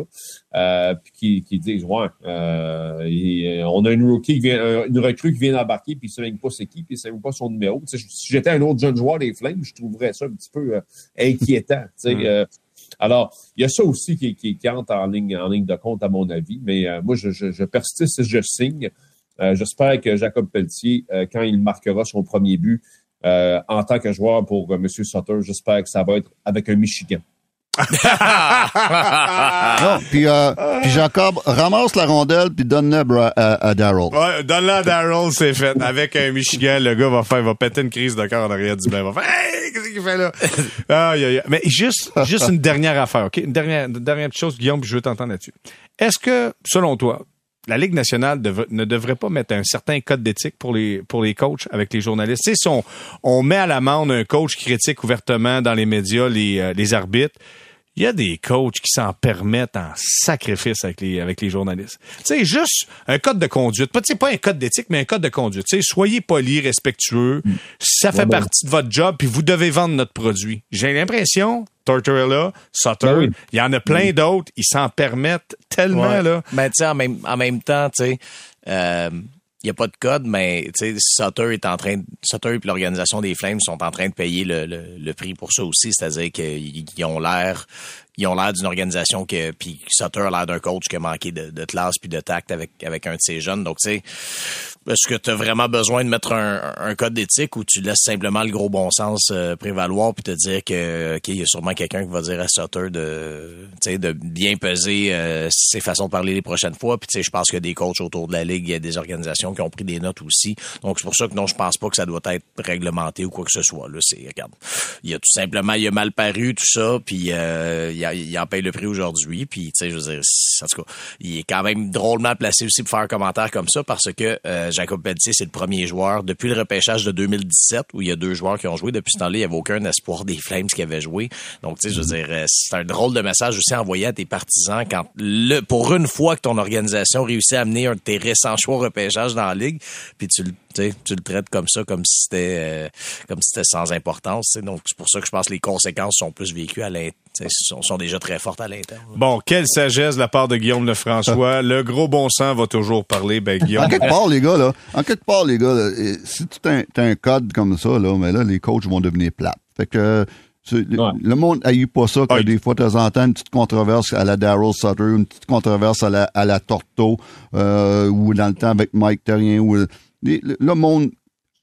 euh, puis qui, qui disent Ouais, euh, et, euh, on a une rookie qui vient, un- une recrue qui vient d'embarquer, puis il ne sait même pas c'est qui, puis il ne sait même pas son numéro. Tu sais, si j'étais un autre jeune joueur des Flames, je trouverais ça un petit peu euh, inquiétant. Alors, il y a ça aussi qui, qui, qui entre en ligne, en ligne de compte, à mon avis. Mais euh, moi, je, je, je persiste et je signe. Euh, J'espère que Jacob Pelletier, euh, quand il marquera son premier but euh, en tant que joueur pour euh, M. Sutter, j'espère que ça va être avec un Michigan. Non, puis, euh, puis Jacob, ramasse la rondelle puis donne-la à, Bra- à, à Daryl. Ouais, donne-la à Daryl, c'est fait. Avec un Michigan, le gars va faire, va péter une crise de cœur en arrière du. Il va faire, hey, qu'est-ce qu'il fait là? Aïe. Mais juste, juste une dernière affaire, OK? Une dernière, une dernière petite chose, Guillaume, puis je veux t'entendre là-dessus. Est-ce que, selon toi, la Ligue nationale dev- ne devrait pas mettre un certain code d'éthique pour les, pour les coachs avec les journalistes? Tu sais, si on, on met à l'amende un coach qui critique ouvertement dans les médias les, euh, les arbitres, il y a des coachs qui s'en permettent en sacrifice avec les, avec les journalistes. Tu sais, juste un code de conduite. Pas, pas un code d'éthique, mais un code de conduite. Soyez poli, respectueux. Ça fait Ouais, ben. partie de votre job, puis vous devez vendre notre produit. J'ai l'impression, Tortorella, Sutter, Ben oui. il y en a plein d'autres, ils s'en permettent tellement, Ouais. là. Ben, tu sais, en même, en même temps, tu sais, euh, n'y a pas de code, mais Sutter est en train, de- Sutter et l'organisation des Flames sont en train de payer le, le, prix pour ça aussi, c'est-à-dire qu'ils ils ont l'air, ils ont l'air d'une organisation que, puis Sutter a l'air d'un coach qui a manqué de, de classe puis de tact avec avec un de ses jeunes. Donc, tu sais, est-ce que tu as vraiment besoin de mettre un, un code d'éthique ou tu laisses simplement le gros bon sens euh, prévaloir puis te dire que ok, il y a sûrement quelqu'un qui va dire à Sutter de, de bien peser euh, ses façons de parler les prochaines fois? Puis je pense a des coachs autour de la ligue, il y a des organisations qui ont pris des notes aussi. Donc c'est pour ça que non, je pense pas que ça doit être réglementé ou quoi que ce soit. Là, c'est regarde, il y a tout simplement, il a mal paru tout ça, puis euh, il il, en paye le prix aujourd'hui. Puis, tu sais, je veux dire, en tout cas, il est quand même drôlement placé aussi pour faire un commentaire comme ça parce que euh, Jacob Pelletier, c'est le premier joueur depuis le repêchage de 2017 où il y a deux joueurs qui ont joué. Depuis ce temps-là, il n'y avait aucun espoir des Flames qui avaient joué. Donc, tu sais, je veux dire, euh, c'est un drôle de message aussi envoyé à tes partisans quand, le, pour une fois que ton organisation réussit à amener un de tes récents choix repêchage dans la ligue, puis tu le tu le traites comme ça, comme si c'était euh, comme si c'était sans importance. Donc, c'est pour ça que je pense que les conséquences sont plus vécues à l'intérieur. Sont, sont déjà très fortes à l'intérieur. Bon, quelle sagesse de la part de Guillaume Lefrançois. le gros bon sens va toujours parler. Ben, Guillaume. En quelque part, les gars, là, en quelque part, les gars, si tu as, un code comme ça, là, mais là, les coachs vont devenir plates. Fait que le, monde a eu pas ça que des fois, de temps en temps, une petite controverse à la Daryl Sutter, une petite controverse à la, à la Torto, euh, ou dans le temps avec Mike Terrien, ou le, monde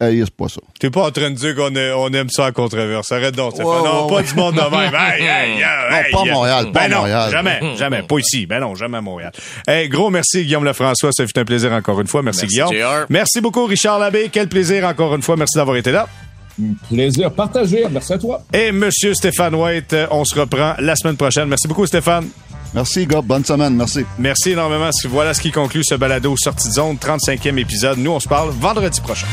c'est pas ça. T'es pas en train de dire qu'on on aime ça à controverse. Arrête donc, Stéphane. non, pas du monde de même. non, pas Montréal, pas ben Montréal. Non, jamais, jamais. Pas ici. Ben non, jamais à Montréal. Hey, gros merci, Guillaume Lefrançois. Ça fait un plaisir encore une fois. Merci, Guillaume. Merci beaucoup, Richard Labbé. Quel plaisir encore une fois. Merci d'avoir été là. Plaisir partagé. Merci à toi. Et Monsieur Stéphane White, on se reprend la semaine prochaine. Merci beaucoup, Stéphane. Merci, Gob. Bonne semaine. Merci. Merci énormément. Voilà ce qui conclut ce balado Sortie de zone, 35e épisode. Nous, on se parle vendredi prochain.